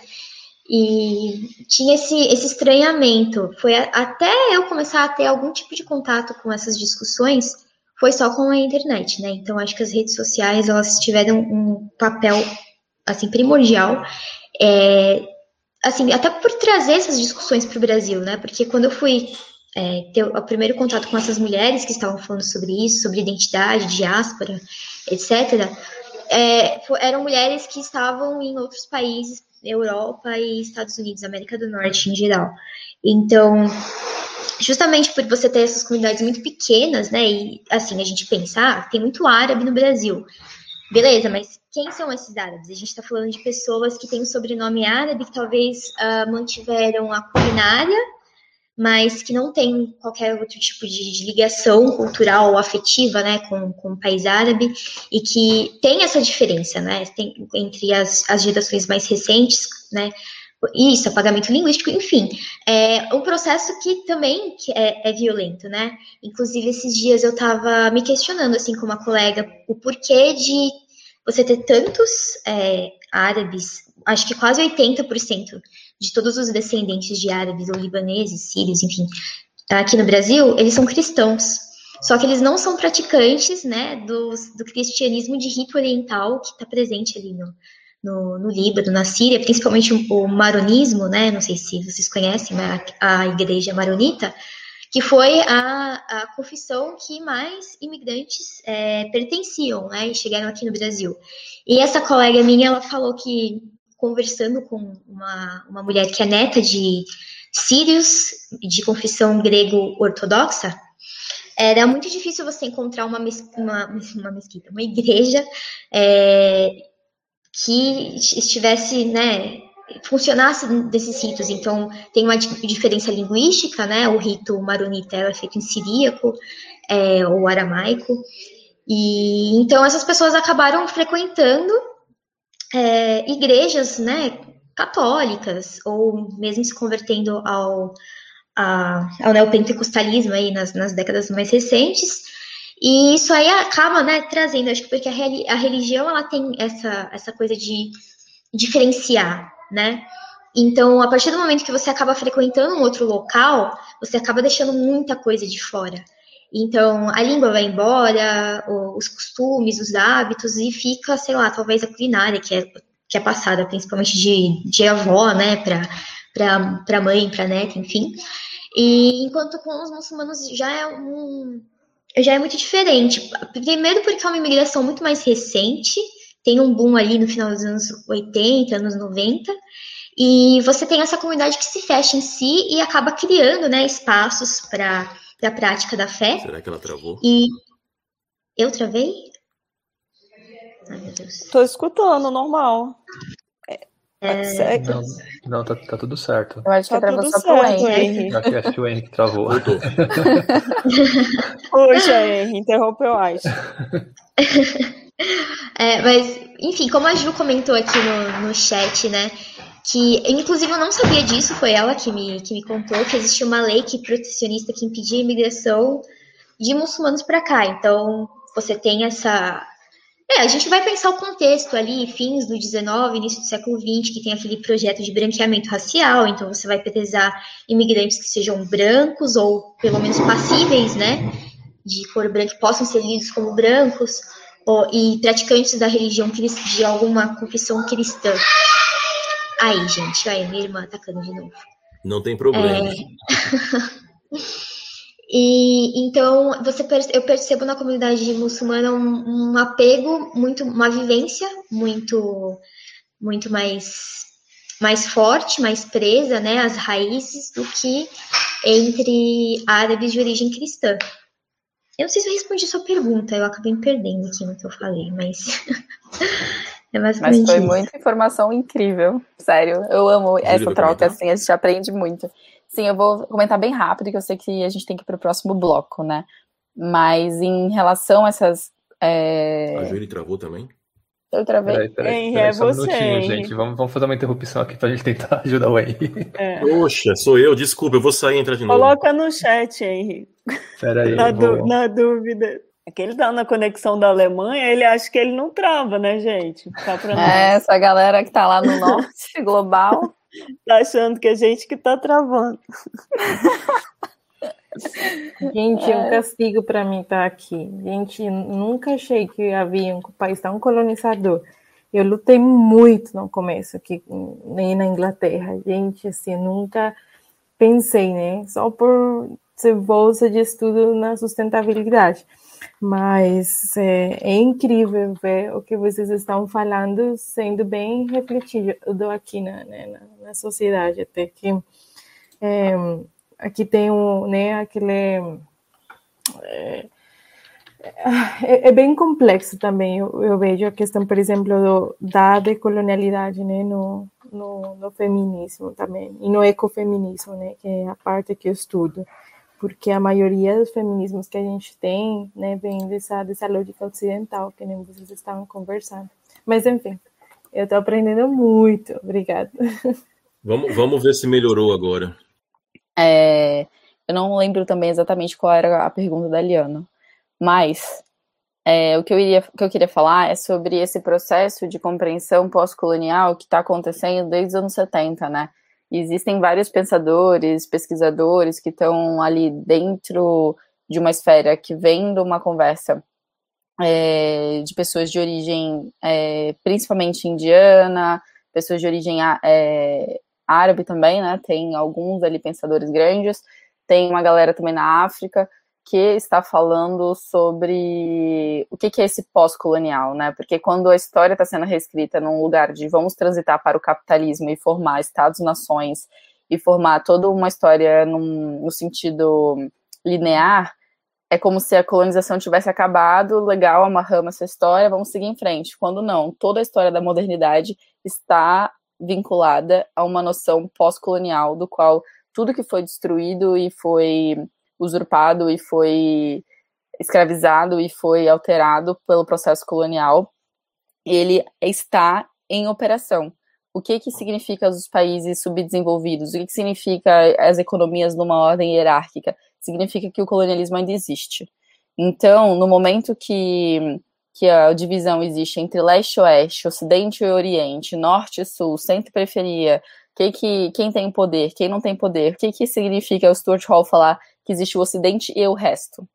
e tinha esse, esse estranhamento. Foi a, até eu começar a ter algum tipo de contato com essas discussões, foi só com a internet, né? Então, acho que as redes sociais, elas tiveram um papel, assim, primordial. É, assim, até por trazer essas discussões para o Brasil, né? Porque quando eu fui é, ter o primeiro contato com essas mulheres que estavam falando sobre isso, sobre identidade, diáspora, etc., é, eram mulheres que estavam em outros países, Europa e Estados Unidos, América do Norte em geral. Então, justamente por você ter essas comunidades muito pequenas, né? E assim, a gente pensar, ah, tem muito árabe no Brasil. Beleza, mas quem são esses árabes? A gente está falando de pessoas que têm o sobrenome árabe, que talvez uh, mantiveram a culinária, mas que não têm qualquer outro tipo de, de, ligação cultural ou afetiva né, com, com o país árabe, e que tem essa diferença né, tem, entre as, as gerações mais recentes, né, isso, apagamento linguístico, enfim, é um processo que também é, é violento, né? Inclusive, esses dias eu estava me questionando, assim, com uma colega, o porquê de você ter tantos é, árabes, acho que quase 80% de todos os descendentes de árabes ou libaneses, sírios, enfim, aqui no Brasil, eles são cristãos. Só que eles não são praticantes né, do, do cristianismo de rito oriental que está presente ali no, no, no, Líbano, na Síria, principalmente o, maronismo, né? Não sei se vocês conhecem a, a igreja maronita, que foi a, a confissão que mais imigrantes é, pertenciam, né? E chegaram aqui no Brasil. E essa colega minha, ela falou que conversando com uma, uma mulher que é neta de sírios de confissão grego ortodoxa, era muito difícil você encontrar uma, mes uma, uma mesquita, uma igreja é, que estivesse, né, funcionasse desses ritos. Então, tem uma diferença linguística, né? O rito maronita é feito em siríaco é, ou aramaico. E então essas pessoas acabaram frequentando é, igrejas, né, católicas ou mesmo se convertendo ao a, ao neopentecostalismo aí nas, nas décadas mais recentes. E isso aí acaba, né, trazendo, acho que porque a, a religião ela tem essa, essa coisa de diferenciar, né? Então, a partir do momento que você acaba frequentando um outro local, você acaba deixando muita coisa de fora. Então, a língua vai embora, os costumes, os hábitos, e fica, sei lá, talvez a culinária, que é, que é passada principalmente de, de avó, né, para mãe, para neta, enfim. E enquanto com os muçulmanos já é um. Já é muito diferente. Primeiro, porque é uma imigração muito mais recente, tem um boom ali no final dos anos 80, anos 90, e você tem essa comunidade que se fecha em si e acaba criando né, espaços para a prática da fé. Será que ela travou? E eu travei? Ai, meu Deus. Tô escutando, normal. É... Não, não tá, tá, tudo certo. Eu acho que tá travou só pro Henry. Acho que é o Henry que travou. <laughs> Poxa, Henry, interrompeu, acho. <laughs> É, mas, enfim, como a Ju comentou aqui no, no chat, né? Que, inclusive, eu não sabia disso, foi ela que me, que me contou que existia uma lei que protecionista que impedia a imigração de muçulmanos para cá. Então, você tem essa, é, a gente vai pensar o contexto ali, fins do 19, início do século 20, que tem aquele projeto de branqueamento racial, então você vai pesquisar imigrantes que sejam brancos ou pelo menos passíveis, né, de cor branca, que possam ser lidos como brancos, e praticantes da religião de alguma confissão cristã. Aí, gente, aí, minha irmã atacando de novo. Não tem problema. É... <laughs> E então você eu percebo na comunidade muçulmana um, um, apego muito, uma vivência muito, muito mais mais forte, mais presa, né, às raízes do que entre árabes de origem cristã. Eu não sei se eu respondi sua pergunta, eu acabei me perdendo aqui no que eu falei, mas <laughs> é basicamente Mas foi isso. muita informação incrível, sério. Eu amo essa troca, assim, a gente aprende muito. Sim, eu vou comentar bem rápido, que eu sei que a gente tem que ir para o próximo bloco, né? Mas em relação a essas. É... A Júlia travou também? Eu travei. Peraí, peraí, peraí, é só um você, minutinho, gente. Vamos, vamos fazer uma interrupção aqui para a gente tentar <laughs> ajudar o Henry. É. Poxa, sou eu, desculpa, eu vou sair e entrar de novo. Coloca no chat, Henry. Peraí. Na, vou... na dúvida. Aquele tá na conexão da Alemanha, ele acha que ele não trava, né, gente? Tá é, essa galera que tá lá no norte global. Tá achando que é a gente que tá travando. <laughs> Gente, é um castigo para mim estar tá aqui. Gente, nunca achei que havia um país tão colonizador. Eu lutei muito no começo aqui, nem na Inglaterra. Gente, assim, nunca pensei, né? Só por ser bolsa de estudo na sustentabilidade. Mas é, é, incrível ver o que vocês estão falando sendo bem refletido aqui na, né, na, na, sociedade, até que é, aqui tem um, né, aquele é, é, é, bem complexo também, eu, eu, vejo a questão, por exemplo, do, da decolonialidade né, no, no, no, feminismo também, e no ecofeminismo, né, que é a parte que eu estudo porque a maioria dos feminismos que a gente tem, né, vem dessa, dessa lógica ocidental, que nem vocês estavam conversando. Mas, enfim, eu estou aprendendo muito. Obrigada. <laughs> Vamos, vamos ver se melhorou agora. É, eu não lembro também exatamente qual era a pergunta da Liana, mas é, o que eu, iria, que eu queria falar é sobre esse processo de compreensão pós-colonial que está acontecendo desde os anos 70, né? existem vários pensadores, pesquisadores que estão ali dentro de uma esfera que vem de uma conversa é, de pessoas de origem é, principalmente indiana, pessoas de origem é, árabe também, né? Tem alguns ali pensadores grandes, tem uma galera também na África que está falando sobre o que, que é esse pós-colonial, né? Porque quando a história está sendo reescrita num lugar de vamos transitar para o capitalismo e formar estados-nações e formar toda uma história num, no sentido linear, é como se a colonização tivesse acabado, legal, amarramos essa história, vamos seguir em frente. Quando não, toda a história da modernidade está vinculada a uma noção pós-colonial, do qual tudo que foi destruído e foi usurpado e foi escravizado e foi alterado pelo processo colonial, ele está em operação. O que que significa os países subdesenvolvidos? O que, que significa as economias numa ordem hierárquica? Significa que o colonialismo ainda existe. Então, no momento que, que a divisão existe entre leste e oeste, ocidente e oriente, norte e sul, centro e periferia, que que, quem tem poder, quem não tem poder, o que, que significa o Stuart Hall falar que existe o Ocidente e o resto.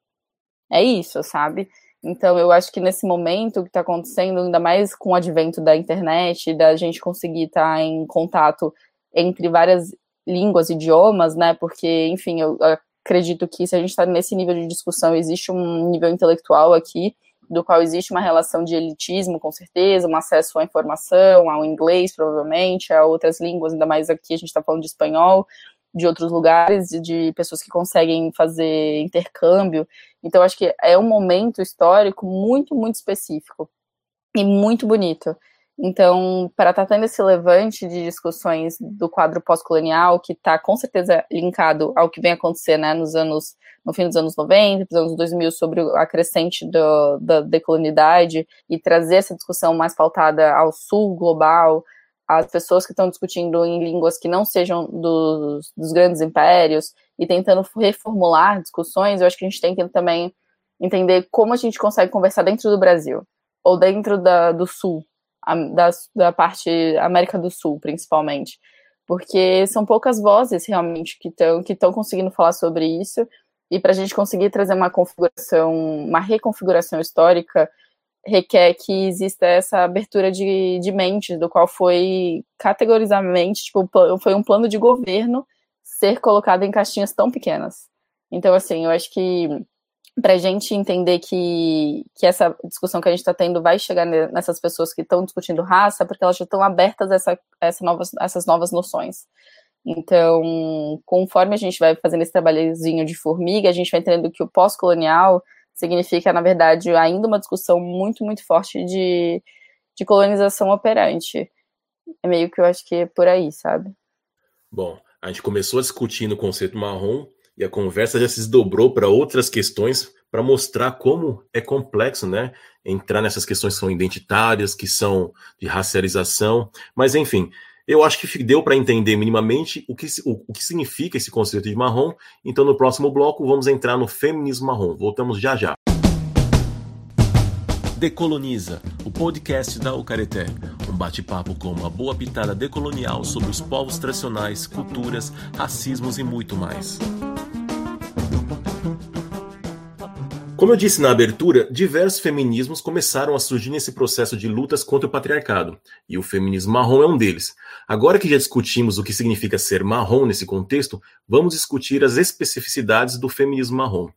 É isso, sabe? Então, eu acho que nesse momento que está acontecendo, ainda mais com o advento da internet, da gente conseguir estar tá em contato entre várias línguas, idiomas, né? Porque, enfim, eu acredito que se a gente está nesse nível de discussão, existe um nível intelectual aqui, do qual existe uma relação de elitismo, com certeza, um acesso à informação, ao inglês, provavelmente, a outras línguas, ainda mais aqui a gente está falando de espanhol de outros lugares, de pessoas que conseguem fazer intercâmbio. Então, acho que é um momento histórico muito, muito específico e muito bonito. Então, para estar tá tendo esse levante de discussões do quadro pós-colonial, que está com certeza linkado ao que vem acontecer né, nos anos, no fim dos anos 90, dos anos 2000, sobre a crescente do, da decolonidade, e trazer essa discussão mais pautada ao sul global, as pessoas que estão discutindo em línguas que não sejam dos, dos, grandes impérios e tentando reformular discussões, eu acho que a gente tem que também entender como a gente consegue conversar dentro do Brasil ou dentro da, do Sul, da, da parte América do Sul, principalmente, porque são poucas vozes realmente que estão que conseguindo falar sobre isso e para a gente conseguir trazer uma configuração, uma reconfiguração histórica requer que exista essa abertura de, de mente, do qual foi categorizadamente, tipo, foi um plano de governo ser colocado em caixinhas tão pequenas. Então, assim, eu acho que para a gente entender que, que essa discussão que a gente está tendo vai chegar nessas pessoas que estão discutindo raça, porque elas já estão abertas a, essa, essa novas, essas novas noções. Então, conforme a gente vai fazendo esse trabalhozinho de formiga, a gente vai entendendo que o pós-colonial significa, na verdade, ainda uma discussão muito, muito forte de, de colonização operante. É meio que eu acho que é por aí, sabe? Bom, a gente começou discutindo o conceito marrom e a conversa já se desdobrou para outras questões para mostrar como é complexo, né? Entrar nessas questões que são identitárias, que são de racialização, mas enfim, eu acho que deu para entender minimamente o que, o, o, que significa esse conceito de marrom. Então, no próximo bloco, vamos entrar no feminismo marrom. Voltamos já já. Decoloniza, o podcast da Ucareté. Um bate-papo com uma boa pitada decolonial sobre os povos tradicionais, culturas, racismos e muito mais. Como eu disse na abertura, diversos feminismos começaram a surgir nesse processo de lutas contra o patriarcado, e o feminismo marrom é um deles. Agora que já discutimos o que significa ser marrom nesse contexto, vamos discutir as especificidades do feminismo marrom.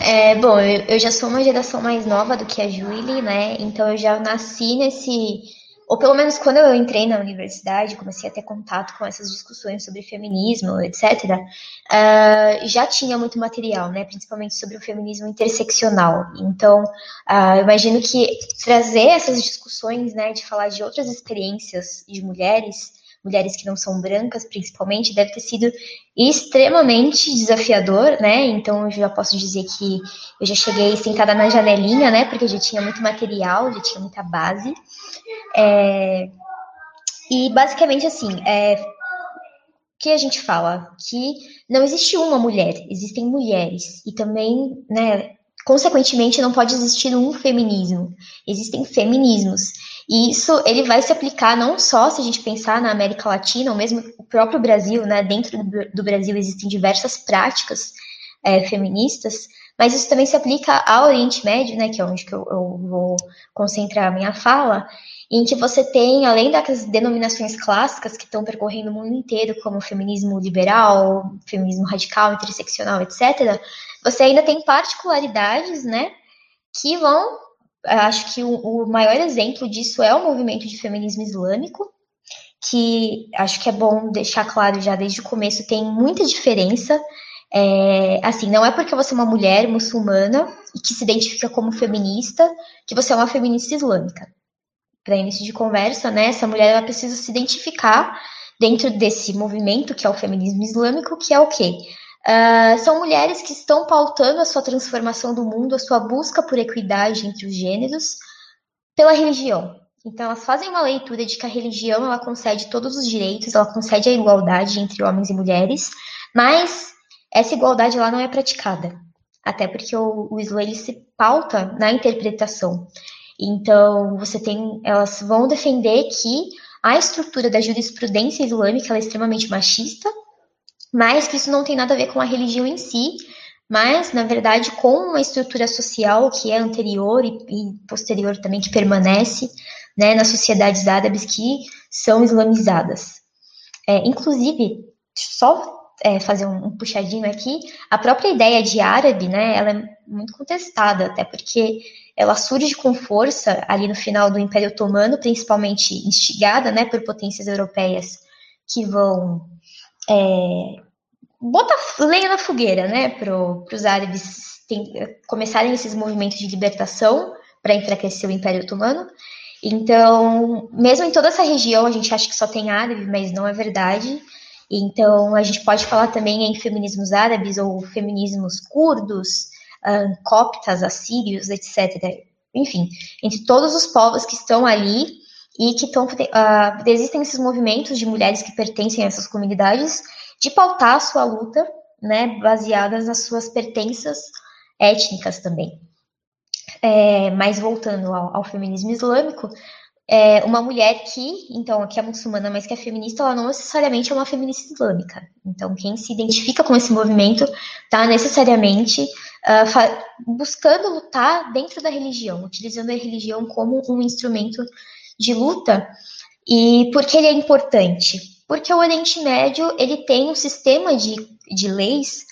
É, bom, eu, eu já sou uma geração mais nova do que a Julie, né? Então eu já nasci nesse ou pelo menos quando eu entrei na universidade, comecei a ter contato com essas discussões sobre feminismo, etc., uh, ah, já tinha muito material, né, principalmente sobre o feminismo interseccional. Então, uh, eu imagino que trazer essas discussões, né, de falar de outras experiências de mulheres, mulheres que não são brancas, principalmente, deve ter sido extremamente desafiador, né? Então, eu já posso dizer que eu já cheguei sentada na janelinha, né? Porque eu já tinha muito material, já tinha muita base. É... E basicamente assim, é... o que a gente fala? Que não existe uma mulher, existem mulheres. E também, né, consequentemente, não pode existir um feminismo. Existem feminismos. E isso ele vai se aplicar não só se a gente pensar na América Latina, ou mesmo o próprio Brasil, né? Dentro do Brasil existem diversas práticas é, feministas, mas isso também se aplica ao Oriente Médio, né? Que é onde que eu, eu vou concentrar a minha fala, em que você tem, além das denominações clássicas que estão percorrendo o mundo inteiro, como feminismo liberal, feminismo radical, interseccional, etc., você ainda tem particularidades, né, que vão acho que o, o, maior exemplo disso é o movimento de feminismo islâmico, que acho que é bom deixar claro já desde o começo, tem muita diferença. É, assim, não é porque você é uma mulher muçulmana e que se identifica como feminista que você é uma feminista islâmica. Para início de conversa, né, essa mulher ela precisa se identificar dentro desse movimento que é o feminismo islâmico, que é o quê? Uh, são mulheres que estão pautando a sua transformação do mundo, a sua busca por equidade entre os gêneros, pela religião. Então, elas fazem uma leitura de que a religião ela concede todos os direitos, ela concede a igualdade entre homens e mulheres, mas essa igualdade lá não é praticada. Até porque o, o Islã ele se pauta na interpretação. Então, você tem, elas vão defender que a estrutura da jurisprudência islâmica é extremamente machista, mas que isso não tem nada a ver com a religião em si, mas, na verdade, com uma estrutura social que é anterior e, e posterior também, que permanece né, nas sociedades árabes que são islamizadas. É, inclusive, só é, fazer um, um, puxadinho aqui, a própria ideia de árabe, né, ela é muito contestada, até porque ela surge com força ali no final do Império Otomano, principalmente instigada né, por potências europeias que vão é, bota lenha na fogueira, né, para os árabes tem, começarem esses movimentos de libertação para enfraquecer o Império Otomano. Então, mesmo em toda essa região, a gente acha que só tem árabe, mas não é verdade. Então, a gente pode falar também em feminismos árabes ou feminismos curdos, um, coptas, assírios, etc. Enfim, entre todos os povos que estão ali e que estão. Uh, existem esses movimentos de mulheres que pertencem a essas comunidades de pautar a sua luta, né, baseadas nas suas pertenças étnicas também. É, mas voltando ao, ao feminismo islâmico, é, uma mulher que, então, que é muçulmana, mas que é feminista, ela não necessariamente é uma feminista islâmica. Então, quem se identifica com esse movimento está necessariamente uh, buscando lutar dentro da religião, utilizando a religião como um instrumento de luta. E por que ele é importante? Porque o Oriente Médio ele tem um sistema de, de leis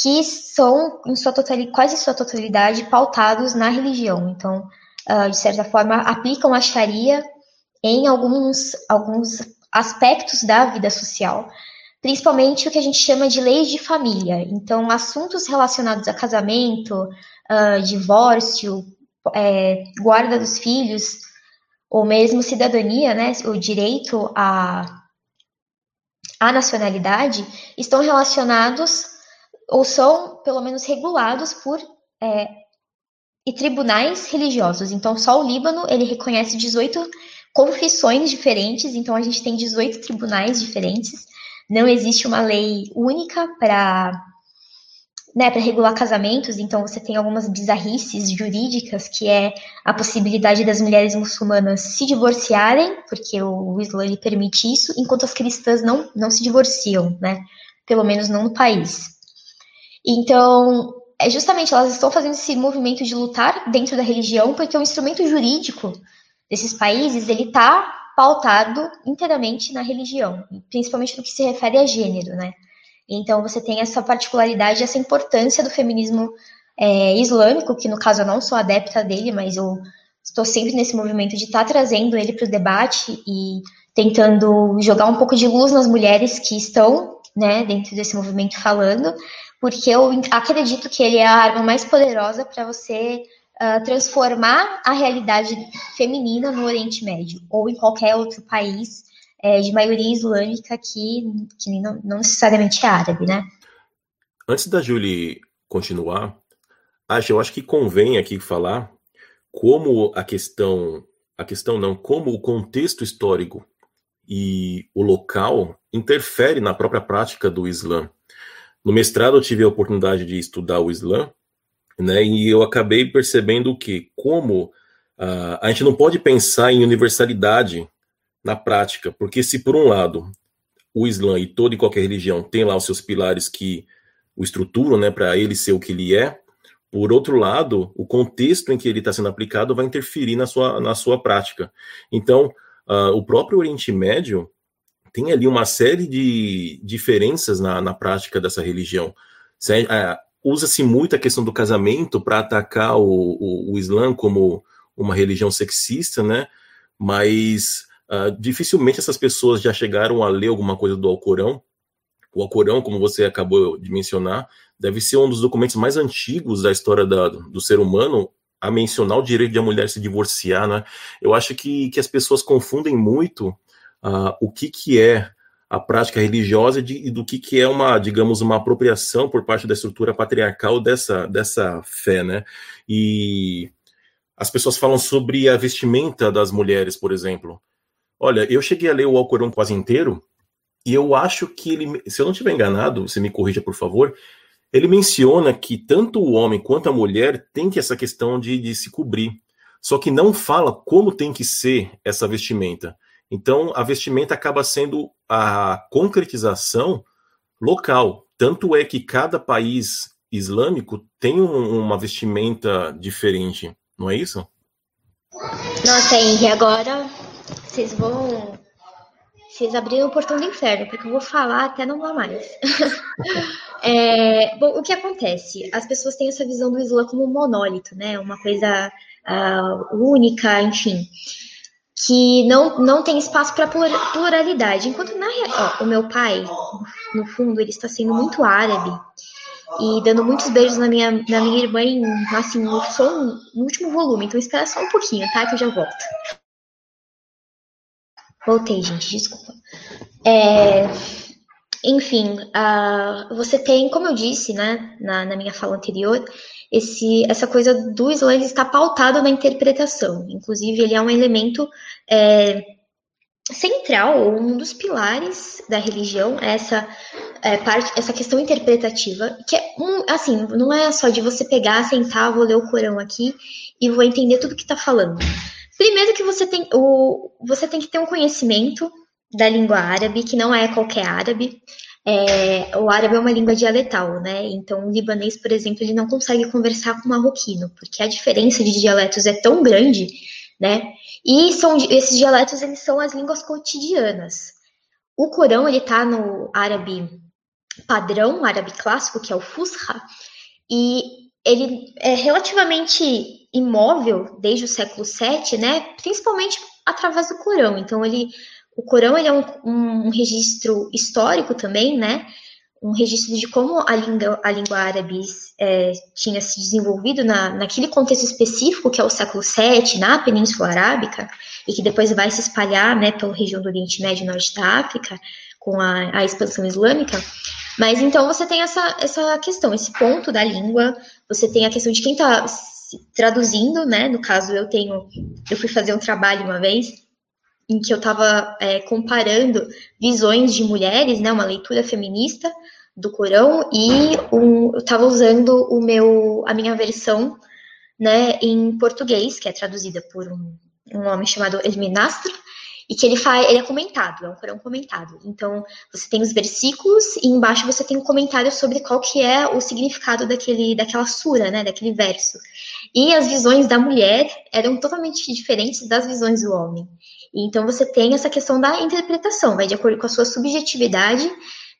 que são, em sua totalidade, quase sua totalidade, pautados na religião. Então, uh, de certa forma, aplicam a Sharia em alguns, alguns aspectos da vida social, principalmente o que a gente chama de leis de família. Então, assuntos relacionados a casamento, uh, divórcio, é, guarda dos filhos, ou mesmo cidadania, né, o direito a à nacionalidade estão relacionados ou são, pelo menos, regulados por é, e tribunais religiosos. Então, só o Líbano ele reconhece 18 confissões diferentes, então a gente tem 18 tribunais diferentes. Não existe uma lei única para né, para regular casamentos, então você tem algumas bizarrices jurídicas, que é a possibilidade das mulheres muçulmanas se divorciarem, porque o Islã permite isso, enquanto as cristãs não, não se divorciam, né? Pelo menos não no país. Então, é justamente elas estão fazendo esse movimento de lutar dentro da religião, porque o instrumento jurídico desses países ele está pautado inteiramente na religião, principalmente no que se refere a gênero, né? Então você tem essa particularidade, essa importância do feminismo é, islâmico, que no caso eu não sou adepta dele, mas eu estou sempre nesse movimento de estar tá trazendo ele para o debate e tentando jogar um pouco de luz nas mulheres que estão né, dentro desse movimento falando, porque eu acredito que ele é a arma mais poderosa para você uh, transformar a realidade feminina no Oriente Médio ou em qualquer outro país é, de maioria islâmica que, que não, não, necessariamente é árabe, né? Antes da Julie continuar, acho, eu acho que convém aqui falar como a questão, a questão não, como o contexto histórico e o local interfere na própria prática do Islã. No mestrado eu tive a oportunidade de estudar o Islã, né, e eu acabei percebendo que como uh, a gente não pode pensar em universalidade na prática, porque se por um lado o Islã e toda e qualquer religião tem lá os seus pilares que o estruturam, né, para ele ser o que ele é, por outro lado, o contexto em que ele está sendo aplicado vai interferir na sua, na sua prática. Então, uh, o próprio Oriente Médio tem ali uma série de diferenças na, na prática dessa religião. Uh, Usa-se muito a questão do casamento para atacar o, o, o Islã como uma religião sexista, né? Mas uh, dificilmente essas pessoas já chegaram a ler alguma coisa do Alcorão. O Alcorão, como você acabou de mencionar, deve ser um dos documentos mais antigos da história da, do ser humano a mencionar o direito de a mulher se divorciar, né? Eu acho que, que as pessoas confundem muito uh, o que, que é a prática religiosa de, e do que, que é uma, digamos, uma apropriação por parte da estrutura patriarcal dessa, dessa fé, né? E as pessoas falam sobre a vestimenta das mulheres, por exemplo. Olha, eu cheguei a ler o Alcorão quase inteiro e eu acho que ele, se eu não estiver enganado, você me corrija por favor, ele menciona que tanto o homem quanto a mulher tem que essa questão de, de se cobrir, só que não fala como tem que ser essa vestimenta. Então, a vestimenta acaba sendo a concretização local. Tanto é que cada país islâmico tem um, uma vestimenta diferente. Não é isso? Nossa, Henry, agora vocês vão. Vocês abriram o portão do inferno, porque eu vou falar até não dá mais. <laughs> é, bom, o que acontece? As pessoas têm essa visão do Islã como um monólito, né? Uma coisa uh, única, enfim. Que não, não tem espaço para pluralidade. Enquanto na ó, o meu pai, no fundo, ele está sendo muito árabe e dando muitos beijos na minha, na minha irmã em, assim, no som, no último volume. Então espera só um pouquinho, tá? Que eu já volto. Voltei, gente, desculpa. É, enfim, uh, você tem, como eu disse, né, na, na minha fala anterior, esse, essa coisa do Islã está pautado na interpretação. Inclusive, ele é um elemento é, central, um dos pilares da religião, essa é, parte, essa questão interpretativa, que é um, assim, não é só de você pegar, sentar, vou ler o Corão aqui e vou entender tudo que está falando. Primeiro que você tem, o, você tem que ter um conhecimento da língua árabe, que não é qualquer árabe. É, o árabe é uma língua dialetal, né? Então, o libanês, por exemplo, ele não consegue conversar com o marroquino, porque a diferença de dialetos é tão grande, né? E são, esses dialetos, eles são as línguas cotidianas. O Corão, ele tá no árabe padrão, árabe clássico, que é o Fusha, e ele é relativamente imóvel desde o século VII, né? Principalmente através do Corão. Então, ele, o Corão ele é um, um, registro histórico também, né? Um registro de como a língua, a língua árabe é, tinha se desenvolvido na, naquele contexto específico, que é o século VII, na Península Arábica, e que depois vai se espalhar né, pela região do Oriente Médio e Norte da África, com a, a expansão islâmica. Mas então você tem essa, essa questão, esse ponto da língua, você tem a questão de quem está traduzindo, né? No caso, eu tenho, eu fui fazer um trabalho uma vez em que eu estava é, comparando visões de mulheres, né? Uma leitura feminista do Corão e um, eu estava usando o meu, a minha versão, né? Em português, que é traduzida por um, um homem chamado Elminastro e que ele faz, ele é comentado, é um Corão comentado. Então, você tem os versículos e embaixo você tem um comentário sobre qual que é o significado daquele, daquela sura, né, daquele verso. E as visões da mulher eram totalmente diferentes das visões do homem. Então, você tem essa questão da interpretação, vai de acordo com a sua subjetividade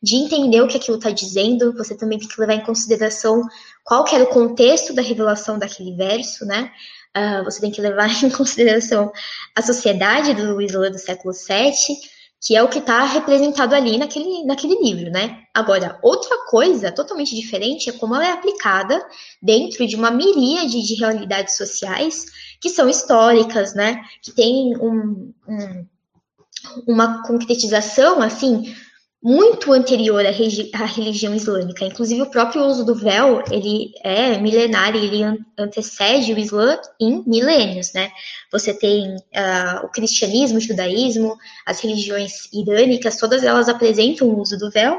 de entender o que aquilo está dizendo, você também tem que levar em consideração qual que era o contexto da revelação daquele verso, né? uh, você tem que levar <laughs> em consideração a sociedade do Islã do século VII, que é o que está representado ali naquele, naquele livro, né? Agora, outra coisa totalmente diferente é como ela é aplicada dentro de uma miríade de realidades sociais que são históricas, né? Que tem um, um, uma concretização, assim, muito anterior à, à, religião islâmica. Inclusive, o próprio uso do véu, ele é milenário, ele antecede o Islã em milênios, né? Você tem uh, o cristianismo, o judaísmo, as religiões irânicas, todas elas apresentam o uso do véu.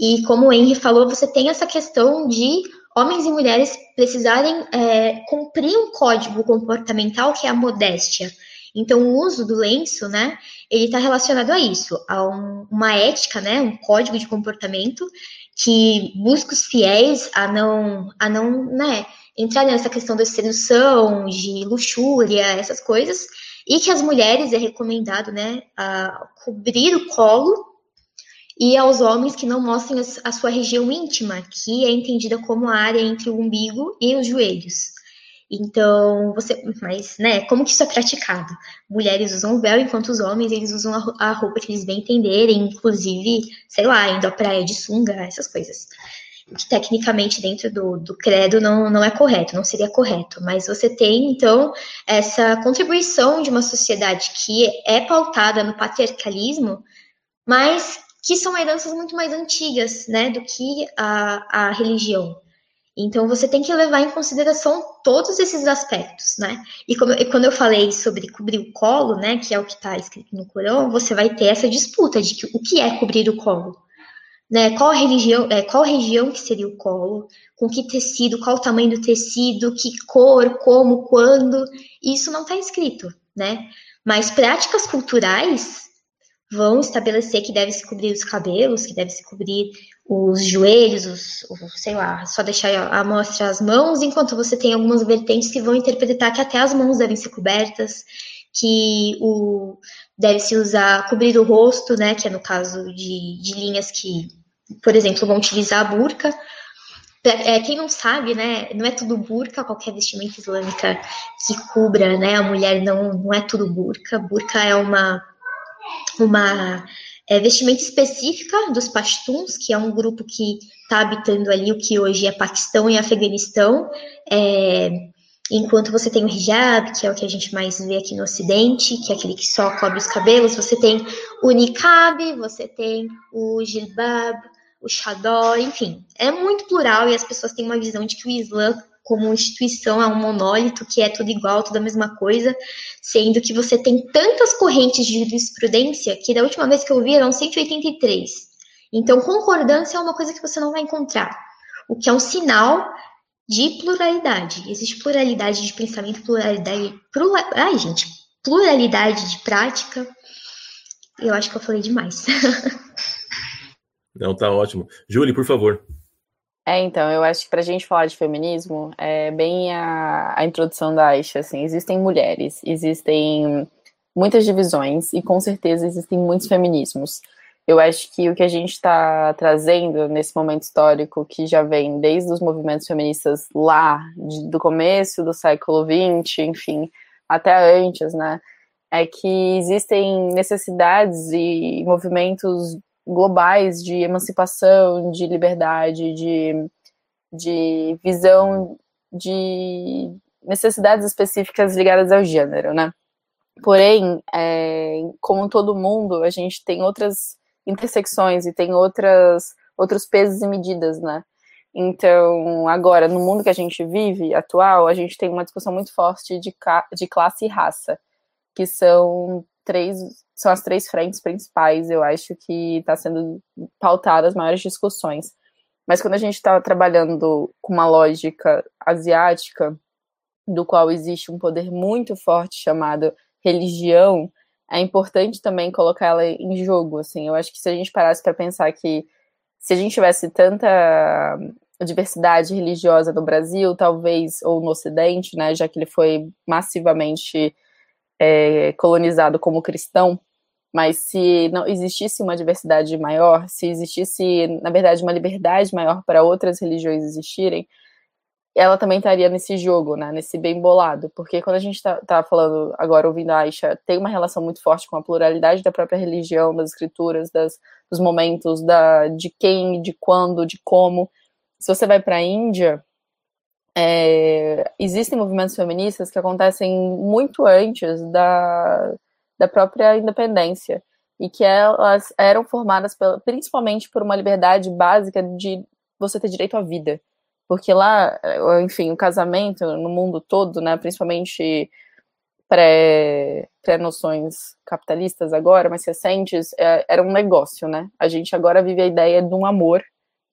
E como o Henry falou, você tem essa questão de homens e mulheres precisarem é, cumprir um código comportamental que é a modéstia. Então, o uso do lenço, né, ele está relacionado a isso, a um, uma ética, né, um código de comportamento que busca os fiéis a não, a não, né, entrar nessa questão da sedução, de luxúria, essas coisas, e que as mulheres é recomendado, né, a cobrir o colo e aos homens que não mostrem a sua região íntima, que é entendida como a área entre o umbigo e os joelhos. Então, você, mas, né, como que isso é praticado? Mulheres usam véu, enquanto os homens, eles usam a roupa que eles bem entenderem, inclusive, sei lá, indo à praia de sunga, essas coisas. Que tecnicamente dentro do, do credo não, não é correto, não seria correto, mas você tem, então, essa contribuição de uma sociedade que é pautada no patriarcalismo, mas que são heranças muito mais antigas, né, do que a, a religião. Então você tem que levar em consideração todos esses aspectos, né? E, como, e quando eu falei sobre cobrir o colo, né, que é o que está escrito no Corão, você vai ter essa disputa de que, o que é cobrir o colo, né? Qual religião, é, qual região que seria o colo, com que tecido, qual o tamanho do tecido, que cor, como, quando, isso não está escrito, né? Mas práticas culturais vão estabelecer que deve se cobrir os cabelos, que deve se cobrir os joelhos, os, sei lá, só deixar a mostra as mãos, enquanto você tem algumas vertentes que vão interpretar que até as mãos devem ser cobertas, que o deve se usar cobrir o rosto, né, que é no caso de, de linhas que, por exemplo, vão utilizar a burca. É, quem não sabe, né, não é tudo burca, qualquer vestimenta islâmica que cubra, né, a mulher não, não é tudo burca. Burca é uma uma é, vestimenta específica dos Pashtuns, que é um grupo que está habitando ali o que hoje é Paquistão e Afeganistão, é, enquanto você tem o hijab, que é o que a gente mais vê aqui no Ocidente, que é aquele que só cobre os cabelos, você tem o niqab, você tem o jilbab, o chador, enfim, é muito plural e as pessoas têm uma visão de que o Islã como instituição é um monólito que é tudo igual, tudo a mesma coisa, sendo que você tem tantas correntes de jurisprudência que da última vez que eu vi eram 183. Então, concordância é uma coisa que você não vai encontrar, o que é um sinal de pluralidade. Existe pluralidade de pensamento, pluralidade. Plura, ai, gente, pluralidade de prática. Eu acho que eu falei demais. <laughs> Não, tá ótimo. Julie, por favor. É, então, eu acho que para a gente falar de feminismo, é bem a, a introdução da Aisha, assim, existem mulheres, existem muitas divisões e com certeza existem muitos feminismos. Eu acho que o que a gente está trazendo nesse momento histórico, que já vem desde os movimentos feministas lá, de, do começo do século XX, enfim, até antes, né, é que existem necessidades e movimentos globais de emancipação, de liberdade, de, de visão de necessidades específicas ligadas ao gênero, né? Porém, é, como todo mundo, a gente tem outras intersecções e tem outras, outros pesos e medidas, né? Então, agora, no mundo que a gente vive, atual, a gente tem uma discussão muito forte de, de classe e raça, que são três são as três frentes principais, eu acho que está sendo pautadas as maiores discussões. Mas quando a gente está trabalhando com uma lógica asiática, do qual existe um poder muito forte chamado religião, é importante também colocar ela em jogo. Assim, eu acho que se a gente parasse para pensar que se a gente tivesse tanta diversidade religiosa no Brasil, talvez, ou no Ocidente, né, já que ele foi massivamente é, colonizado como cristão, mas se não existisse uma diversidade maior, se existisse, na verdade, uma liberdade maior para outras religiões existirem, ela também estaria nesse jogo, né, nesse bem bolado, porque quando a gente está tá falando agora, ouvindo a Aisha, tem uma relação muito forte com a pluralidade da própria religião, das escrituras, das, dos momentos, da, de quem, de quando, de como. Se você vai para a Índia, é, existem movimentos feministas que acontecem muito antes da, da própria independência e que elas eram formadas pela, principalmente por uma liberdade básica de você ter direito à vida. Porque lá, enfim, o casamento no mundo todo, né, principalmente pré-noções pré capitalistas agora, mais recentes, é, era um negócio, né? A gente agora vive a ideia de um amor,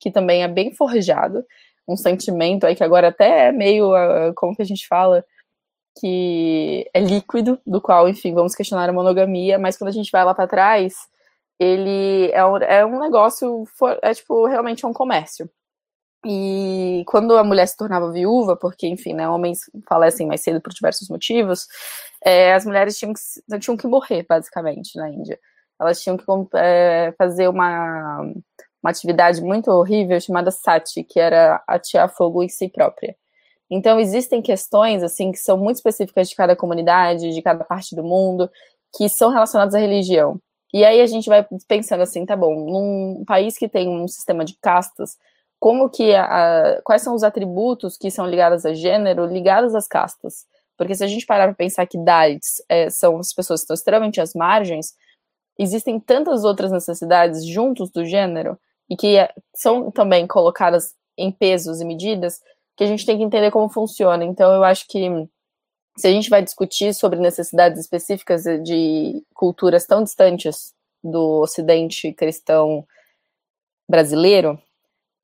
que também é bem forjado, um sentimento aí que agora até é meio, uh, como que a gente fala, que é líquido, do qual, enfim, vamos questionar a monogamia, mas quando a gente vai lá para trás, ele é um, é um negócio, é tipo, realmente é um comércio. E quando a mulher se tornava viúva, porque, enfim, né, homens falecem mais cedo por diversos motivos, é, as mulheres tinham que, tinham que morrer, basicamente, na Índia. Elas tinham que é, fazer uma, uma atividade muito horrível chamada sati, que era atear fogo em si própria. Então, existem questões, assim, que são muito específicas de cada comunidade, de cada parte do mundo, que são relacionadas à religião. E aí a gente vai pensando assim, tá bom, num país que tem um sistema de castas, como que a, quais são os atributos que são ligados a gênero, ligados às castas. Porque se a gente parar para pensar que Dalits é, são as pessoas que estão extremamente às margens, existem tantas outras necessidades juntos do gênero e que é, são também colocadas em pesos e medidas que a gente tem que entender como funciona. Então, eu acho que se a gente vai discutir sobre necessidades específicas de culturas tão distantes do Ocidente cristão brasileiro,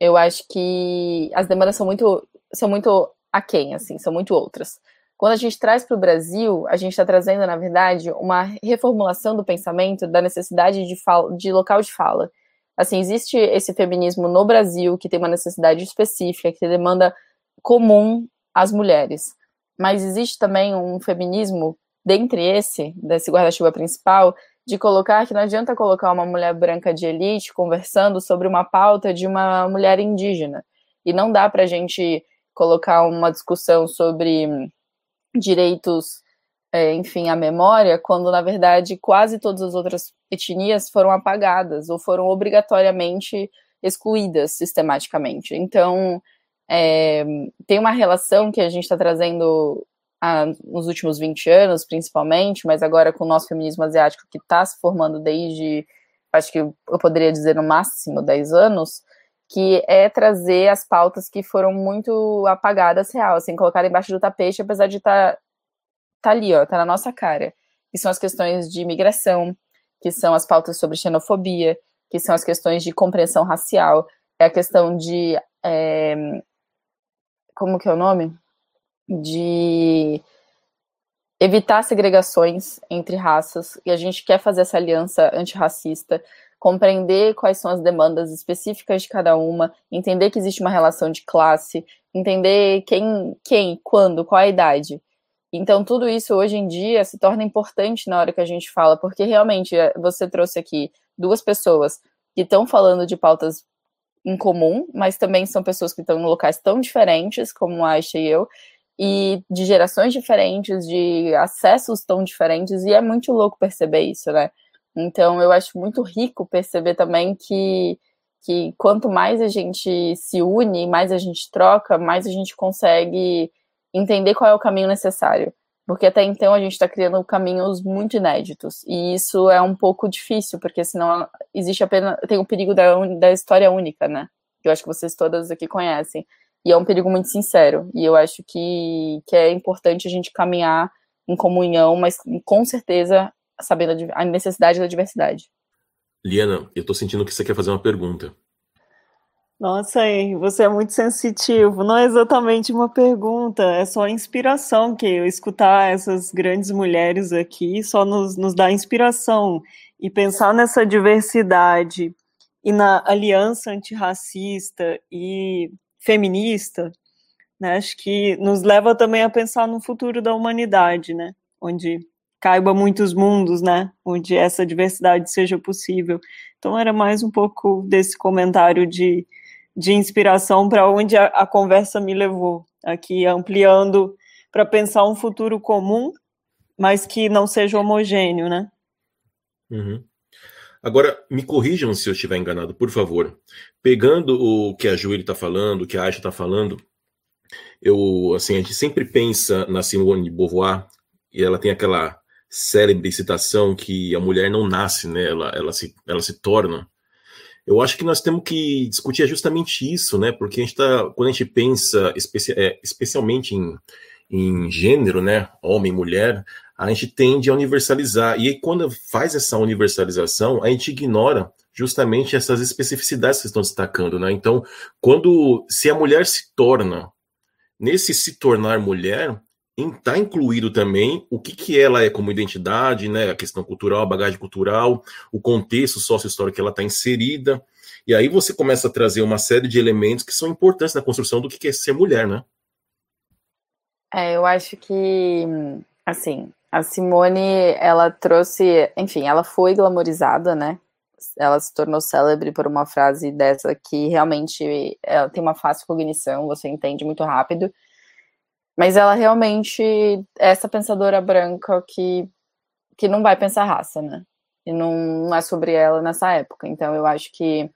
eu acho que as demandas são muito, são muito aquém, assim, são muito outras. Quando a gente traz para o Brasil, a gente está trazendo, na verdade, uma reformulação do pensamento da necessidade de, de local de fala. Assim, existe esse feminismo no Brasil que tem uma necessidade específica, que demanda comum às mulheres. Mas existe também um feminismo, dentre esse, desse guarda-chuva principal, de colocar que não adianta colocar uma mulher branca de elite conversando sobre uma pauta de uma mulher indígena. E não dá para a gente colocar uma discussão sobre direitos, é, enfim, à memória, quando na verdade quase todas as outras etnias foram apagadas ou foram obrigatoriamente excluídas sistematicamente. Então, é, tem uma relação que a gente está trazendo nos últimos 20 anos, principalmente, mas agora com o nosso feminismo asiático que está se formando desde, acho que eu poderia dizer no máximo 10 anos, que é trazer as pautas que foram muito apagadas real, assim, colocar embaixo do tapete, apesar de estar tá, tá ali, ó, tá na nossa cara. Que são as questões de imigração, que são as pautas sobre xenofobia, que são as questões de compreensão racial, é a questão de é, como que é o nome? de evitar segregações entre raças, e a gente quer fazer essa aliança antirracista, compreender quais são as demandas específicas de cada uma, entender que existe uma relação de classe, entender quem, quem, quando, qual a idade. Então, tudo isso hoje em dia se torna importante na hora que a gente fala, porque realmente eh, você trouxe aqui duas pessoas que estão falando de pautas em comum, mas também são pessoas que estão em locais tão diferentes, como a Aisha e eu, e de gerações diferentes, de acessos tão diferentes, e é muito louco perceber isso, né? Então eu acho muito rico perceber também que, que quanto mais a gente se une, mais a gente troca, mais a gente consegue entender qual é o caminho necessário. Porque até então a gente está criando caminhos muito inéditos. E isso é um pouco difícil, porque senão existe apenas. tem o perigo da, da história única, né? Que eu acho que vocês todas aqui conhecem. E é um perigo muito sincero. E eu acho que, que é importante a gente caminhar em comunhão, mas com certeza sabendo a necessidade da diversidade. Liana, eu tô sentindo que você quer fazer uma pergunta. Nossa, você é muito sensitivo. Não é exatamente uma pergunta, é só inspiração que eu escutar essas grandes mulheres aqui só nos, nos dá inspiração. E pensar nessa diversidade e na aliança antirracista e feminista, né, acho que nos leva também a pensar no futuro da humanidade, né, onde caiba muitos mundos, né, onde essa diversidade seja possível. Então era mais um pouco desse comentário de, de inspiração para onde a, a conversa me levou, aqui ampliando para pensar um futuro comum, mas que não seja homogêneo, né? Uhum. Agora, me corrijam se eu estiver enganado, por favor. Pegando o que a Júlia está falando, o que a Aisha está falando, eu, assim, a gente sempre pensa na Simone de Beauvoir, e ela tem aquela célebre citação que a mulher não nasce, né? Ela, ela, se, ela se torna. Eu acho que nós temos que discutir justamente isso, né? Porque a gente tá, quando a gente pensa especi é, especialmente em, em gênero, né? Homem, mulher, a gente tende a universalizar. E aí, quando faz essa universalização, a gente ignora justamente essas especificidades que estão destacando, né? Então, quando se a mulher se torna nesse se tornar mulher, está incluído também o que, que ela é como identidade, né? A questão cultural, a bagagem cultural, o contexto sócio-histórico que ela está inserida. E aí você começa a trazer uma série de elementos que são importantes na construção do que é ser mulher, né? É, eu acho que, assim, a Simone, ela trouxe, enfim, ela foi glamorizada, né? Ela se tornou célebre por uma frase dessa que realmente ela tem uma fácil cognição, você entende muito rápido. Mas ela realmente é essa pensadora branca que, que não vai pensar raça, né? E não, não é sobre ela nessa época. Então eu acho que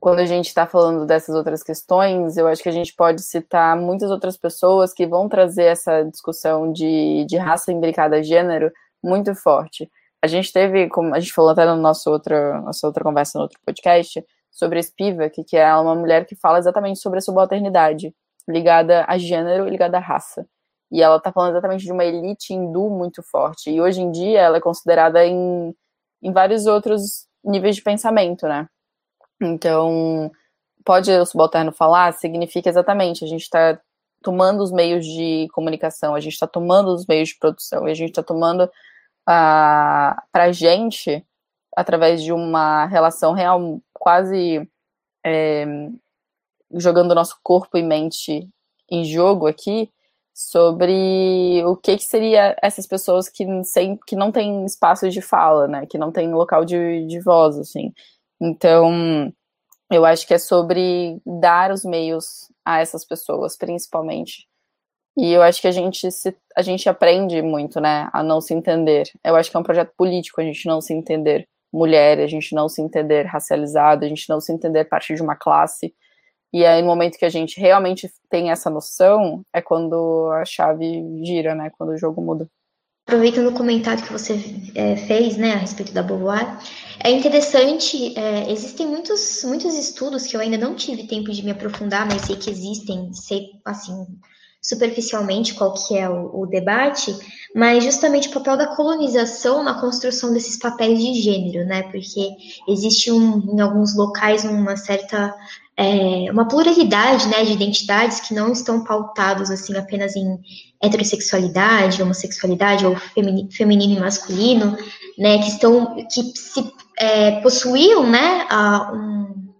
quando a gente está falando dessas outras questões, eu acho que a gente pode citar muitas outras pessoas que vão trazer essa discussão de, de raça imbricada a gênero muito forte. A gente teve, como a gente falou até na nossa outra, nossa outra conversa no outro podcast, sobre Spivak, que é uma mulher que fala exatamente sobre a subalternidade, ligada a gênero e ligada à raça. E ela está falando exatamente de uma elite hindu muito forte. E hoje em dia ela é considerada em, em vários outros níveis de pensamento, né? Então, pode o subalterno falar, significa exatamente, a gente está tomando os meios de comunicação, a gente está tomando os meios de produção, e a gente está tomando uh, ah, para a gente, através de uma relação real, quase é, jogando nosso corpo e mente em jogo aqui, sobre o que, que seria essas pessoas que, sem, que não têm espaço de fala, né, que não têm local de, de voz, assim. Então, eu acho que é sobre dar os meios a essas pessoas, principalmente. E eu acho que a gente se, a gente aprende muito, né, a não se entender. Eu acho que é um projeto político a gente não se entender mulher, a gente não se entender racializado, a gente não se entender parte de uma classe. E aí, no momento que a gente realmente tem essa noção, é quando a chave gira, né, quando o jogo muda. Aproveitando o comentário que você é, fez, né, a respeito da Beauvoir, é interessante, é, existem muitos, muitos estudos que eu ainda não tive tempo de me aprofundar, mas sei que existem, sei, assim, superficialmente qual que é o, o debate, mas justamente o papel da colonização na construção desses papéis de gênero, né, porque existe um, em alguns locais uma certa é, uma pluralidade né, de identidades que não estão pautados assim apenas em heterossexualidade, homossexualidade ou feminino e masculino, né, que estão que se é, possuíam né, a, um,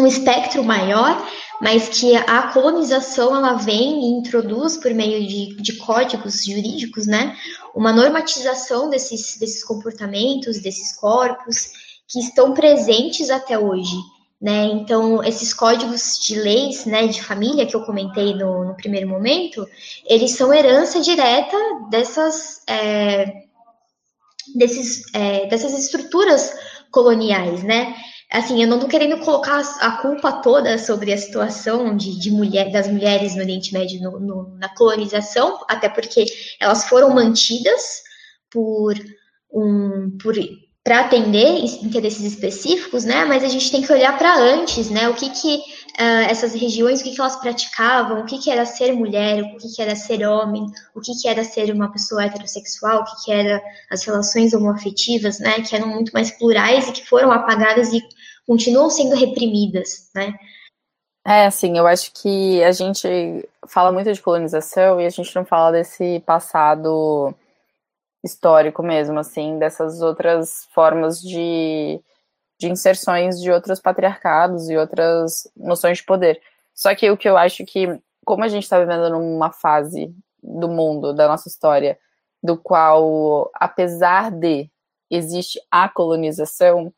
um espectro maior, mas que a colonização ela vem e introduz por meio de, de códigos jurídicos, né, uma normatização desses, desses comportamentos, desses corpos que estão presentes até hoje né? Então, esses códigos de leis né, de família que eu comentei no, no primeiro momento, eles são herança direta dessas, é, desses, é, dessas estruturas coloniais, né? Assim, eu não estou querendo colocar a culpa toda sobre a situação de, de mulher, das mulheres no Oriente Médio no, no, na colonização, até porque elas foram mantidas por um, por para atender interesses específicos, né? Mas a gente tem que olhar para antes, né? O que que uh, essas regiões, o que que elas praticavam, o que que era ser mulher, o que que era ser homem, o que que era ser uma pessoa heterossexual, o que que era as relações homoafetivas, né? Que eram muito mais plurais e que foram apagadas e continuam sendo reprimidas, né? É, assim, eu acho que a gente fala muito de colonização e a gente não fala desse passado histórico mesmo, assim, dessas outras formas de, de inserções de outros patriarcados e outras noções de poder. Só que o que eu acho que, como a gente está vivendo numa fase do mundo, da nossa história, do qual, apesar de existe a colonização,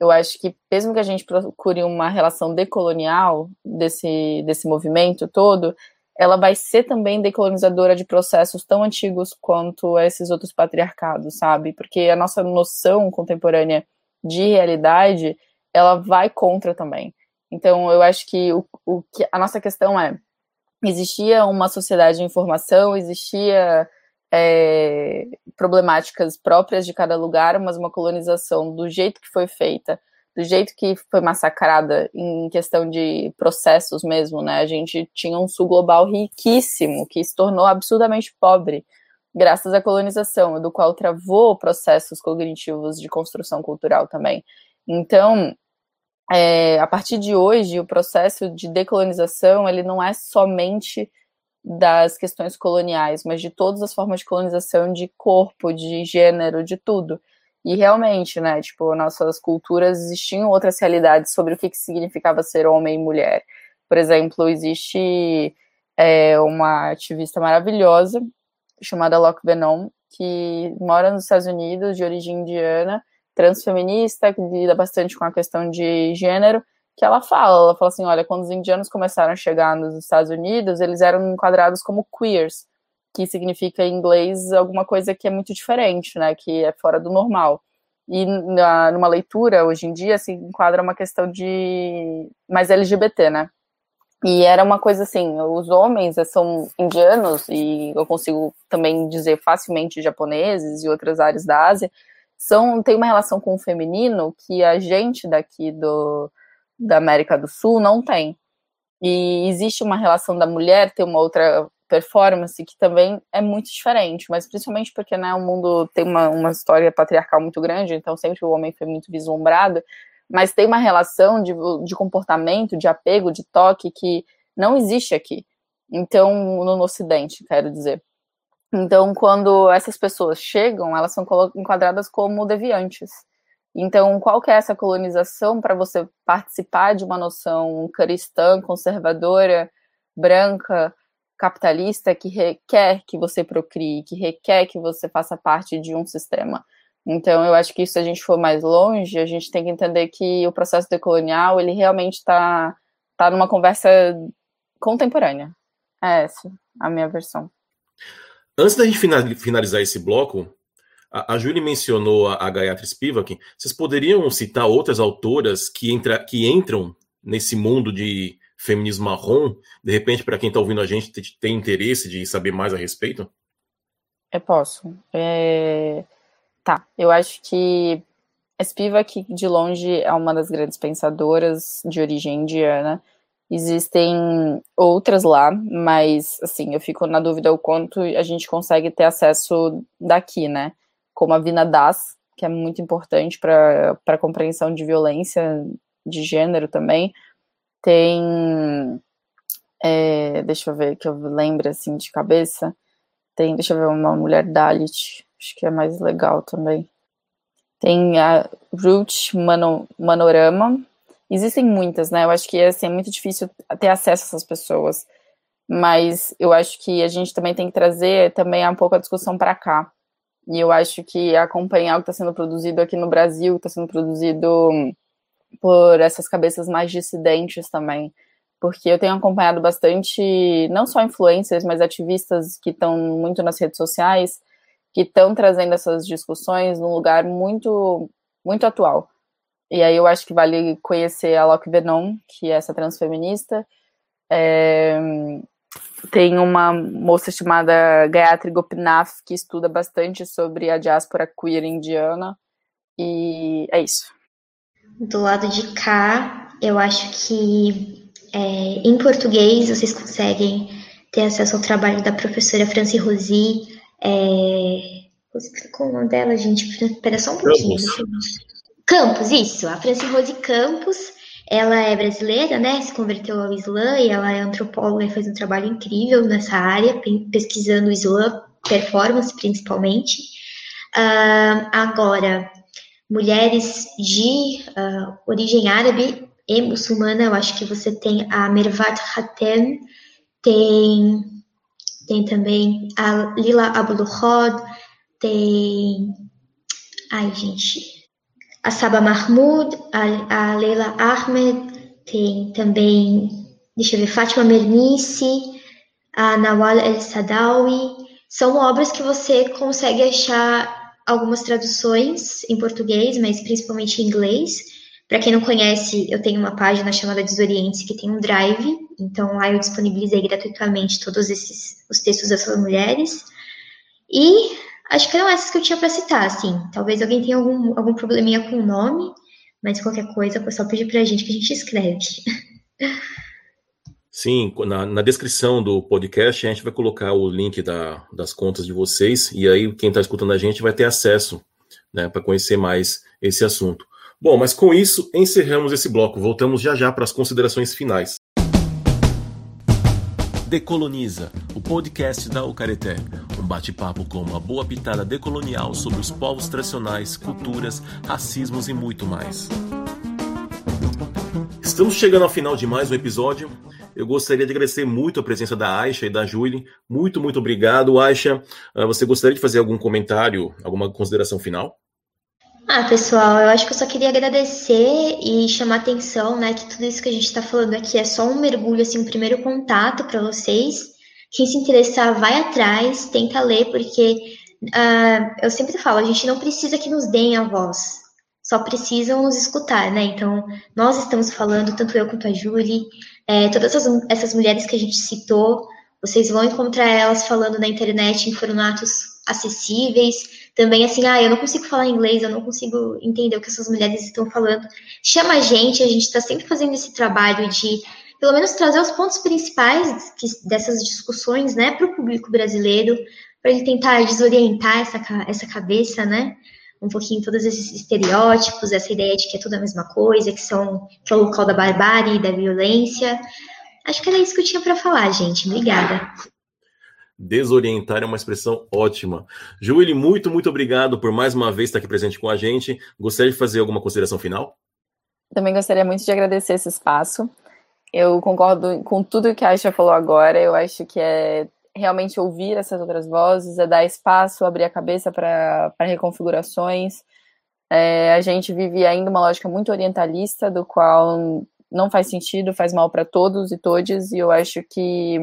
eu acho que mesmo que a gente procure uma relação decolonial desse, desse movimento todo, ela vai ser também decolonizadora de processos tão antigos quanto esses outros patriarcados, sabe? Porque a nossa noção contemporânea de realidade, ela vai contra também. Então, eu acho que, o, o que a nossa questão é: existia uma sociedade de informação, existia é, problemáticas próprias de cada lugar, mas uma colonização do jeito que foi feita do jeito que foi massacrada em questão de processos mesmo, né? A gente tinha um sul global riquíssimo que se tornou absurdamente pobre graças à colonização, do qual travou processos cognitivos de construção cultural também. Então, é, a partir de hoje, o processo de decolonização ele não é somente das questões coloniais, mas de todas as formas de colonização de corpo, de gênero, de tudo. E realmente, né, tipo, nossas culturas existiam outras realidades sobre o que, que significava ser homem e mulher. Por exemplo, existe é, uma ativista maravilhosa chamada Locke Venom, que mora nos Estados Unidos, de origem indiana, transfeminista, que lida bastante com a questão de gênero, que ela fala, ela fala assim, olha, quando os indianos começaram a chegar nos Estados Unidos, eles eram enquadrados como queers, que significa em inglês alguma coisa que é muito diferente, né, que é fora do normal. E na, numa leitura, hoje em dia, se enquadra uma questão de mais LGBT, né? E era uma coisa assim, os homens são indianos, e eu consigo também dizer facilmente japoneses e outras áreas da Ásia, são, tem uma relação com o feminino que a gente daqui do, da América do Sul não tem. E existe uma relação da mulher ter uma outra performance que também é muito diferente, mas principalmente porque né, o mundo tem uma, uma história patriarcal muito grande, então sempre o homem foi muito vislumbrado, mas tem uma relação de, de comportamento, de apego, de toque que não existe aqui. Então, no, no Ocidente, quero dizer. Então, quando essas pessoas chegam, elas são enquadradas como deviantes. Então, qual que é essa colonização para você participar de uma noção cristã, conservadora, branca, capitalista, que requer que você procrie, que requer que você faça parte de um sistema? Então, eu acho que se a gente for mais longe, a gente tem que entender que o processo decolonial, ele realmente está tá numa conversa contemporânea. É essa a minha versão. Antes da gente finalizar esse bloco, a, a Julie mencionou a, a Gayatri Spivak. Vocês poderiam citar outras autoras que, entra, que entram nesse mundo de feminismo marrom? De repente, para quem está ouvindo a gente, tem, interesse de saber mais a respeito? Eu posso. É... Tá, eu acho que Spivak, de longe, é uma das grandes pensadoras de origem indiana. Existem outras lá, mas, assim, eu fico na dúvida o quanto a gente consegue ter acesso daqui, né? Como a Vina Das, que é muito importante para a compreensão de violência de gênero também. Tem. É, deixa eu ver que eu lembro assim de cabeça. Tem, deixa eu ver, uma mulher Dalit, acho que é mais legal também. Tem a Ruth Mano, Manorama. Existem muitas, né? Eu acho que assim, é muito difícil ter acesso a essas pessoas. Mas eu acho que a gente também tem que trazer também um pouco a discussão para cá. E eu acho que acompanhar o que está sendo produzido aqui no Brasil, está sendo produzido por essas cabeças mais dissidentes também. Porque eu tenho acompanhado bastante, não só influencers, mas ativistas que estão muito nas redes sociais, que estão trazendo essas discussões num lugar muito, muito atual. E aí eu acho que vale conhecer a Locke Venon, que é essa transfeminista, é, tem uma moça chamada Gayatri Gopinath que estuda bastante sobre a diáspora queer indiana. E é isso. Do lado de cá, eu acho que é, em português vocês conseguem ter acesso ao trabalho da professora Franci Rosi. É... Qual o nome dela, gente? Espera só um pouquinho. Campos, Campos isso. A Franci Rose Campos ela é brasileira, né? Se converteu ao Islã e ela é antropóloga e faz um trabalho incrível nessa área, pesquisando o Islã, performance principalmente. Uh, agora, mulheres de uh, origem árabe e muçulmana, eu acho que você tem a Mervat Hatem, tem, tem também a Lila Abdulhod, tem. Ai, gente, a Saba Mahmoud, a, a Leila Ahmed, tem também, deixa eu ver, Fátima Mernissi, a Nawal El Sadawi. São obras que você consegue achar algumas traduções em português, mas principalmente em inglês. Para quem não conhece, eu tenho uma página chamada Desoriente que tem um drive, então lá eu disponibilizei gratuitamente todos esses os textos dessas mulheres. E Acho que eram essas que eu tinha para citar, assim. Talvez alguém tenha algum, algum probleminha com o nome, mas qualquer coisa, é só pedir para a gente que a gente escreve. <laughs> Sim, na, na, descrição do podcast a gente vai colocar o link da, das contas de vocês, e aí quem está escutando a gente vai ter acesso né, para conhecer mais esse assunto. Bom, mas com isso encerramos esse bloco. Voltamos já já para as considerações finais. Decoloniza, o podcast da Ucareté. Um bate-papo com uma boa pitada decolonial sobre os povos tradicionais, culturas, racismos e muito mais. Estamos chegando ao final de mais um episódio. Eu gostaria de agradecer muito a presença da Aisha e da Julie. Muito, muito obrigado, Aisha. Ah, você gostaria de fazer algum comentário, alguma consideração final? Ah, pessoal, eu acho que eu só queria agradecer e chamar atenção, né, que tudo isso que a gente está falando aqui é só um mergulho, assim, um primeiro contato para vocês. Quem se interessar, vai atrás, tenta ler, porque uh, eu sempre falo, a gente não precisa que nos deem a voz, só precisam nos escutar, né? Então, nós estamos falando, tanto eu quanto a Julie, é, todas essas, essas mulheres que a gente citou, vocês vão encontrar elas falando na internet em formatos acessíveis, também assim, ah, eu não consigo falar inglês, eu não consigo entender o que essas mulheres estão falando. Chama a gente, a gente está sempre fazendo esse trabalho de, pelo menos, trazer os pontos principais dessas discussões, né, para o público brasileiro, para ele tentar desorientar essa, essa cabeça, né, um pouquinho todos esses estereótipos, essa ideia de que é tudo a mesma coisa, que são que é o local da barbárie, da violência. Acho que era isso que eu tinha para falar, gente. Obrigada. Desorientar é uma expressão ótima. Julie, muito, muito obrigado por mais uma vez estar aqui presente com a gente. Gostaria de fazer alguma consideração final? Também gostaria muito de agradecer esse espaço. Eu concordo com tudo que a Aisha falou agora. Eu acho que é realmente ouvir essas outras vozes, é dar espaço, abrir a cabeça para reconfigurações. É, a gente vive ainda uma lógica muito orientalista, do qual não faz sentido, faz mal para todos e todes, e eu acho que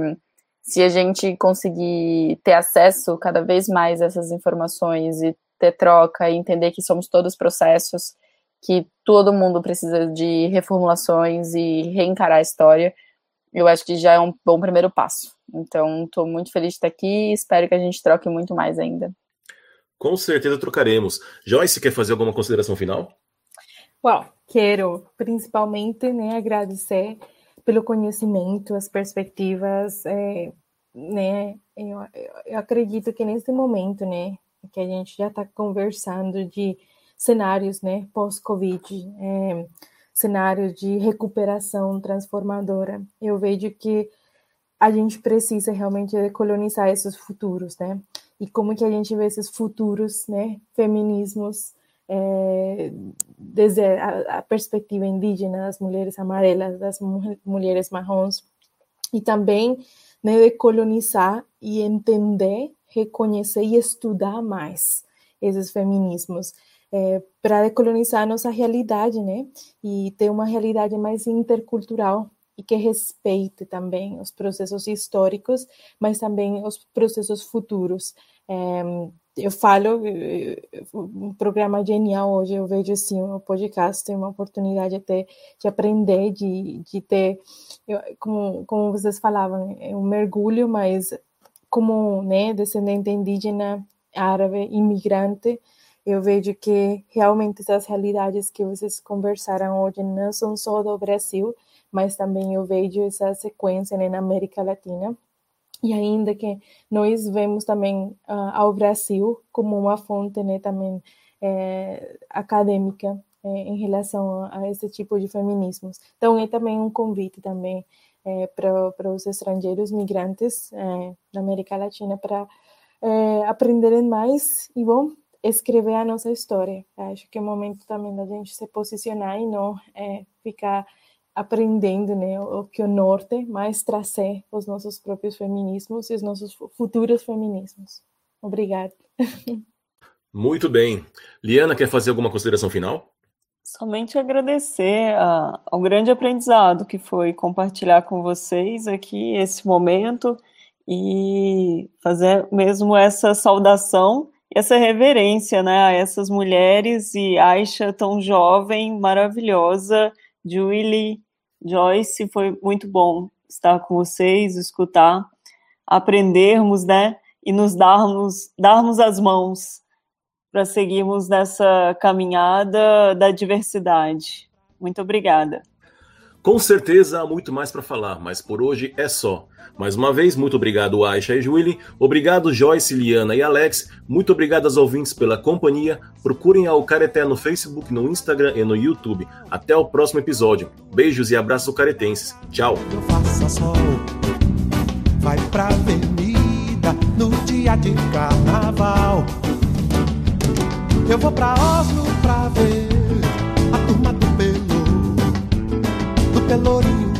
se a gente conseguir ter acesso cada vez mais a essas informações e ter troca e entender que somos todos processos, que todo mundo precisa de reformulações e reencarar a história, eu acho que já é um bom primeiro passo. Então, estou muito feliz de estar aqui e espero que a gente troque muito mais ainda. Com certeza trocaremos. Joyce, quer fazer alguma consideração final? Well, quero principalmente né, agradecer pelo conhecimento, as perspectivas, é, né? Eu, eu acredito que nesse momento, né, que a gente já está conversando de cenários, né, pós-Covid, é, cenários de recuperação transformadora, eu vejo que a gente precisa realmente colonizar esses futuros, né? E como que a gente vê esses futuros, né, feminismos é, desde a, a, perspectiva indígena das mulheres amarelas, das mulheres marrons, e também né, de colonizar e entender, reconhecer e estudar mais esses feminismos. É, para decolonizar nossa realidade, né? E ter uma realidade mais intercultural e que respeite também os processos históricos, mas também os processos futuros. É, eu falo, um programa genial hoje, eu vejo assim, o podcast tem uma oportunidade até de aprender, de, de ter, eu, como, como vocês falavam, é um mergulho, mas como né, descendente indígena, árabe, imigrante, eu vejo que realmente essas realidades que vocês conversaram hoje não são só do Brasil, mas também eu vejo essa sequência né, na América Latina e ainda que nós vemos também uh, ao Brasil como uma fonte né, também é, acadêmica é, em relação a, a, esse tipo de feminismos. Então é também um convite também é, para os estrangeiros migrantes da América Latina para aprenderem mais e bom escrever a nossa história. Acho que é o momento também da gente se posicionar e não ficar aprendendo né, o que o norte, mais trazer os nossos próprios feminismos e os nossos futuros feminismos. Obrigada. <laughs> Muito bem. Liana, quer fazer alguma consideração final? Somente agradecer a, ao grande aprendizado que foi compartilhar com vocês aqui esse momento e fazer mesmo essa saudação e essa reverência né, a essas mulheres e Aisha tão jovem, maravilhosa, Julie, Joyce, foi muito bom estar com vocês, escutar, aprendermos, né? E nos darmos, darmos as mãos para seguirmos nessa caminhada da diversidade. Muito obrigada. Com certeza há muito mais para falar, mas por hoje é só. Mais uma vez, muito obrigado, Aisha e Julie. Obrigado, Joyce, Liana e Alex. Muito obrigado aos ouvintes pela companhia. Procurem a Careté no Facebook, no Instagram e no YouTube. Até o próximo episódio. Beijos e abraços caretenses. Tchau. Sol, vai pra avenida no dia de carnaval. Eu vou pra Oslo pra ver Pelourinho,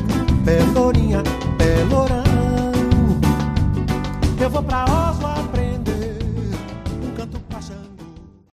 Pelourinha, Pelourão. Eu vou pra roça.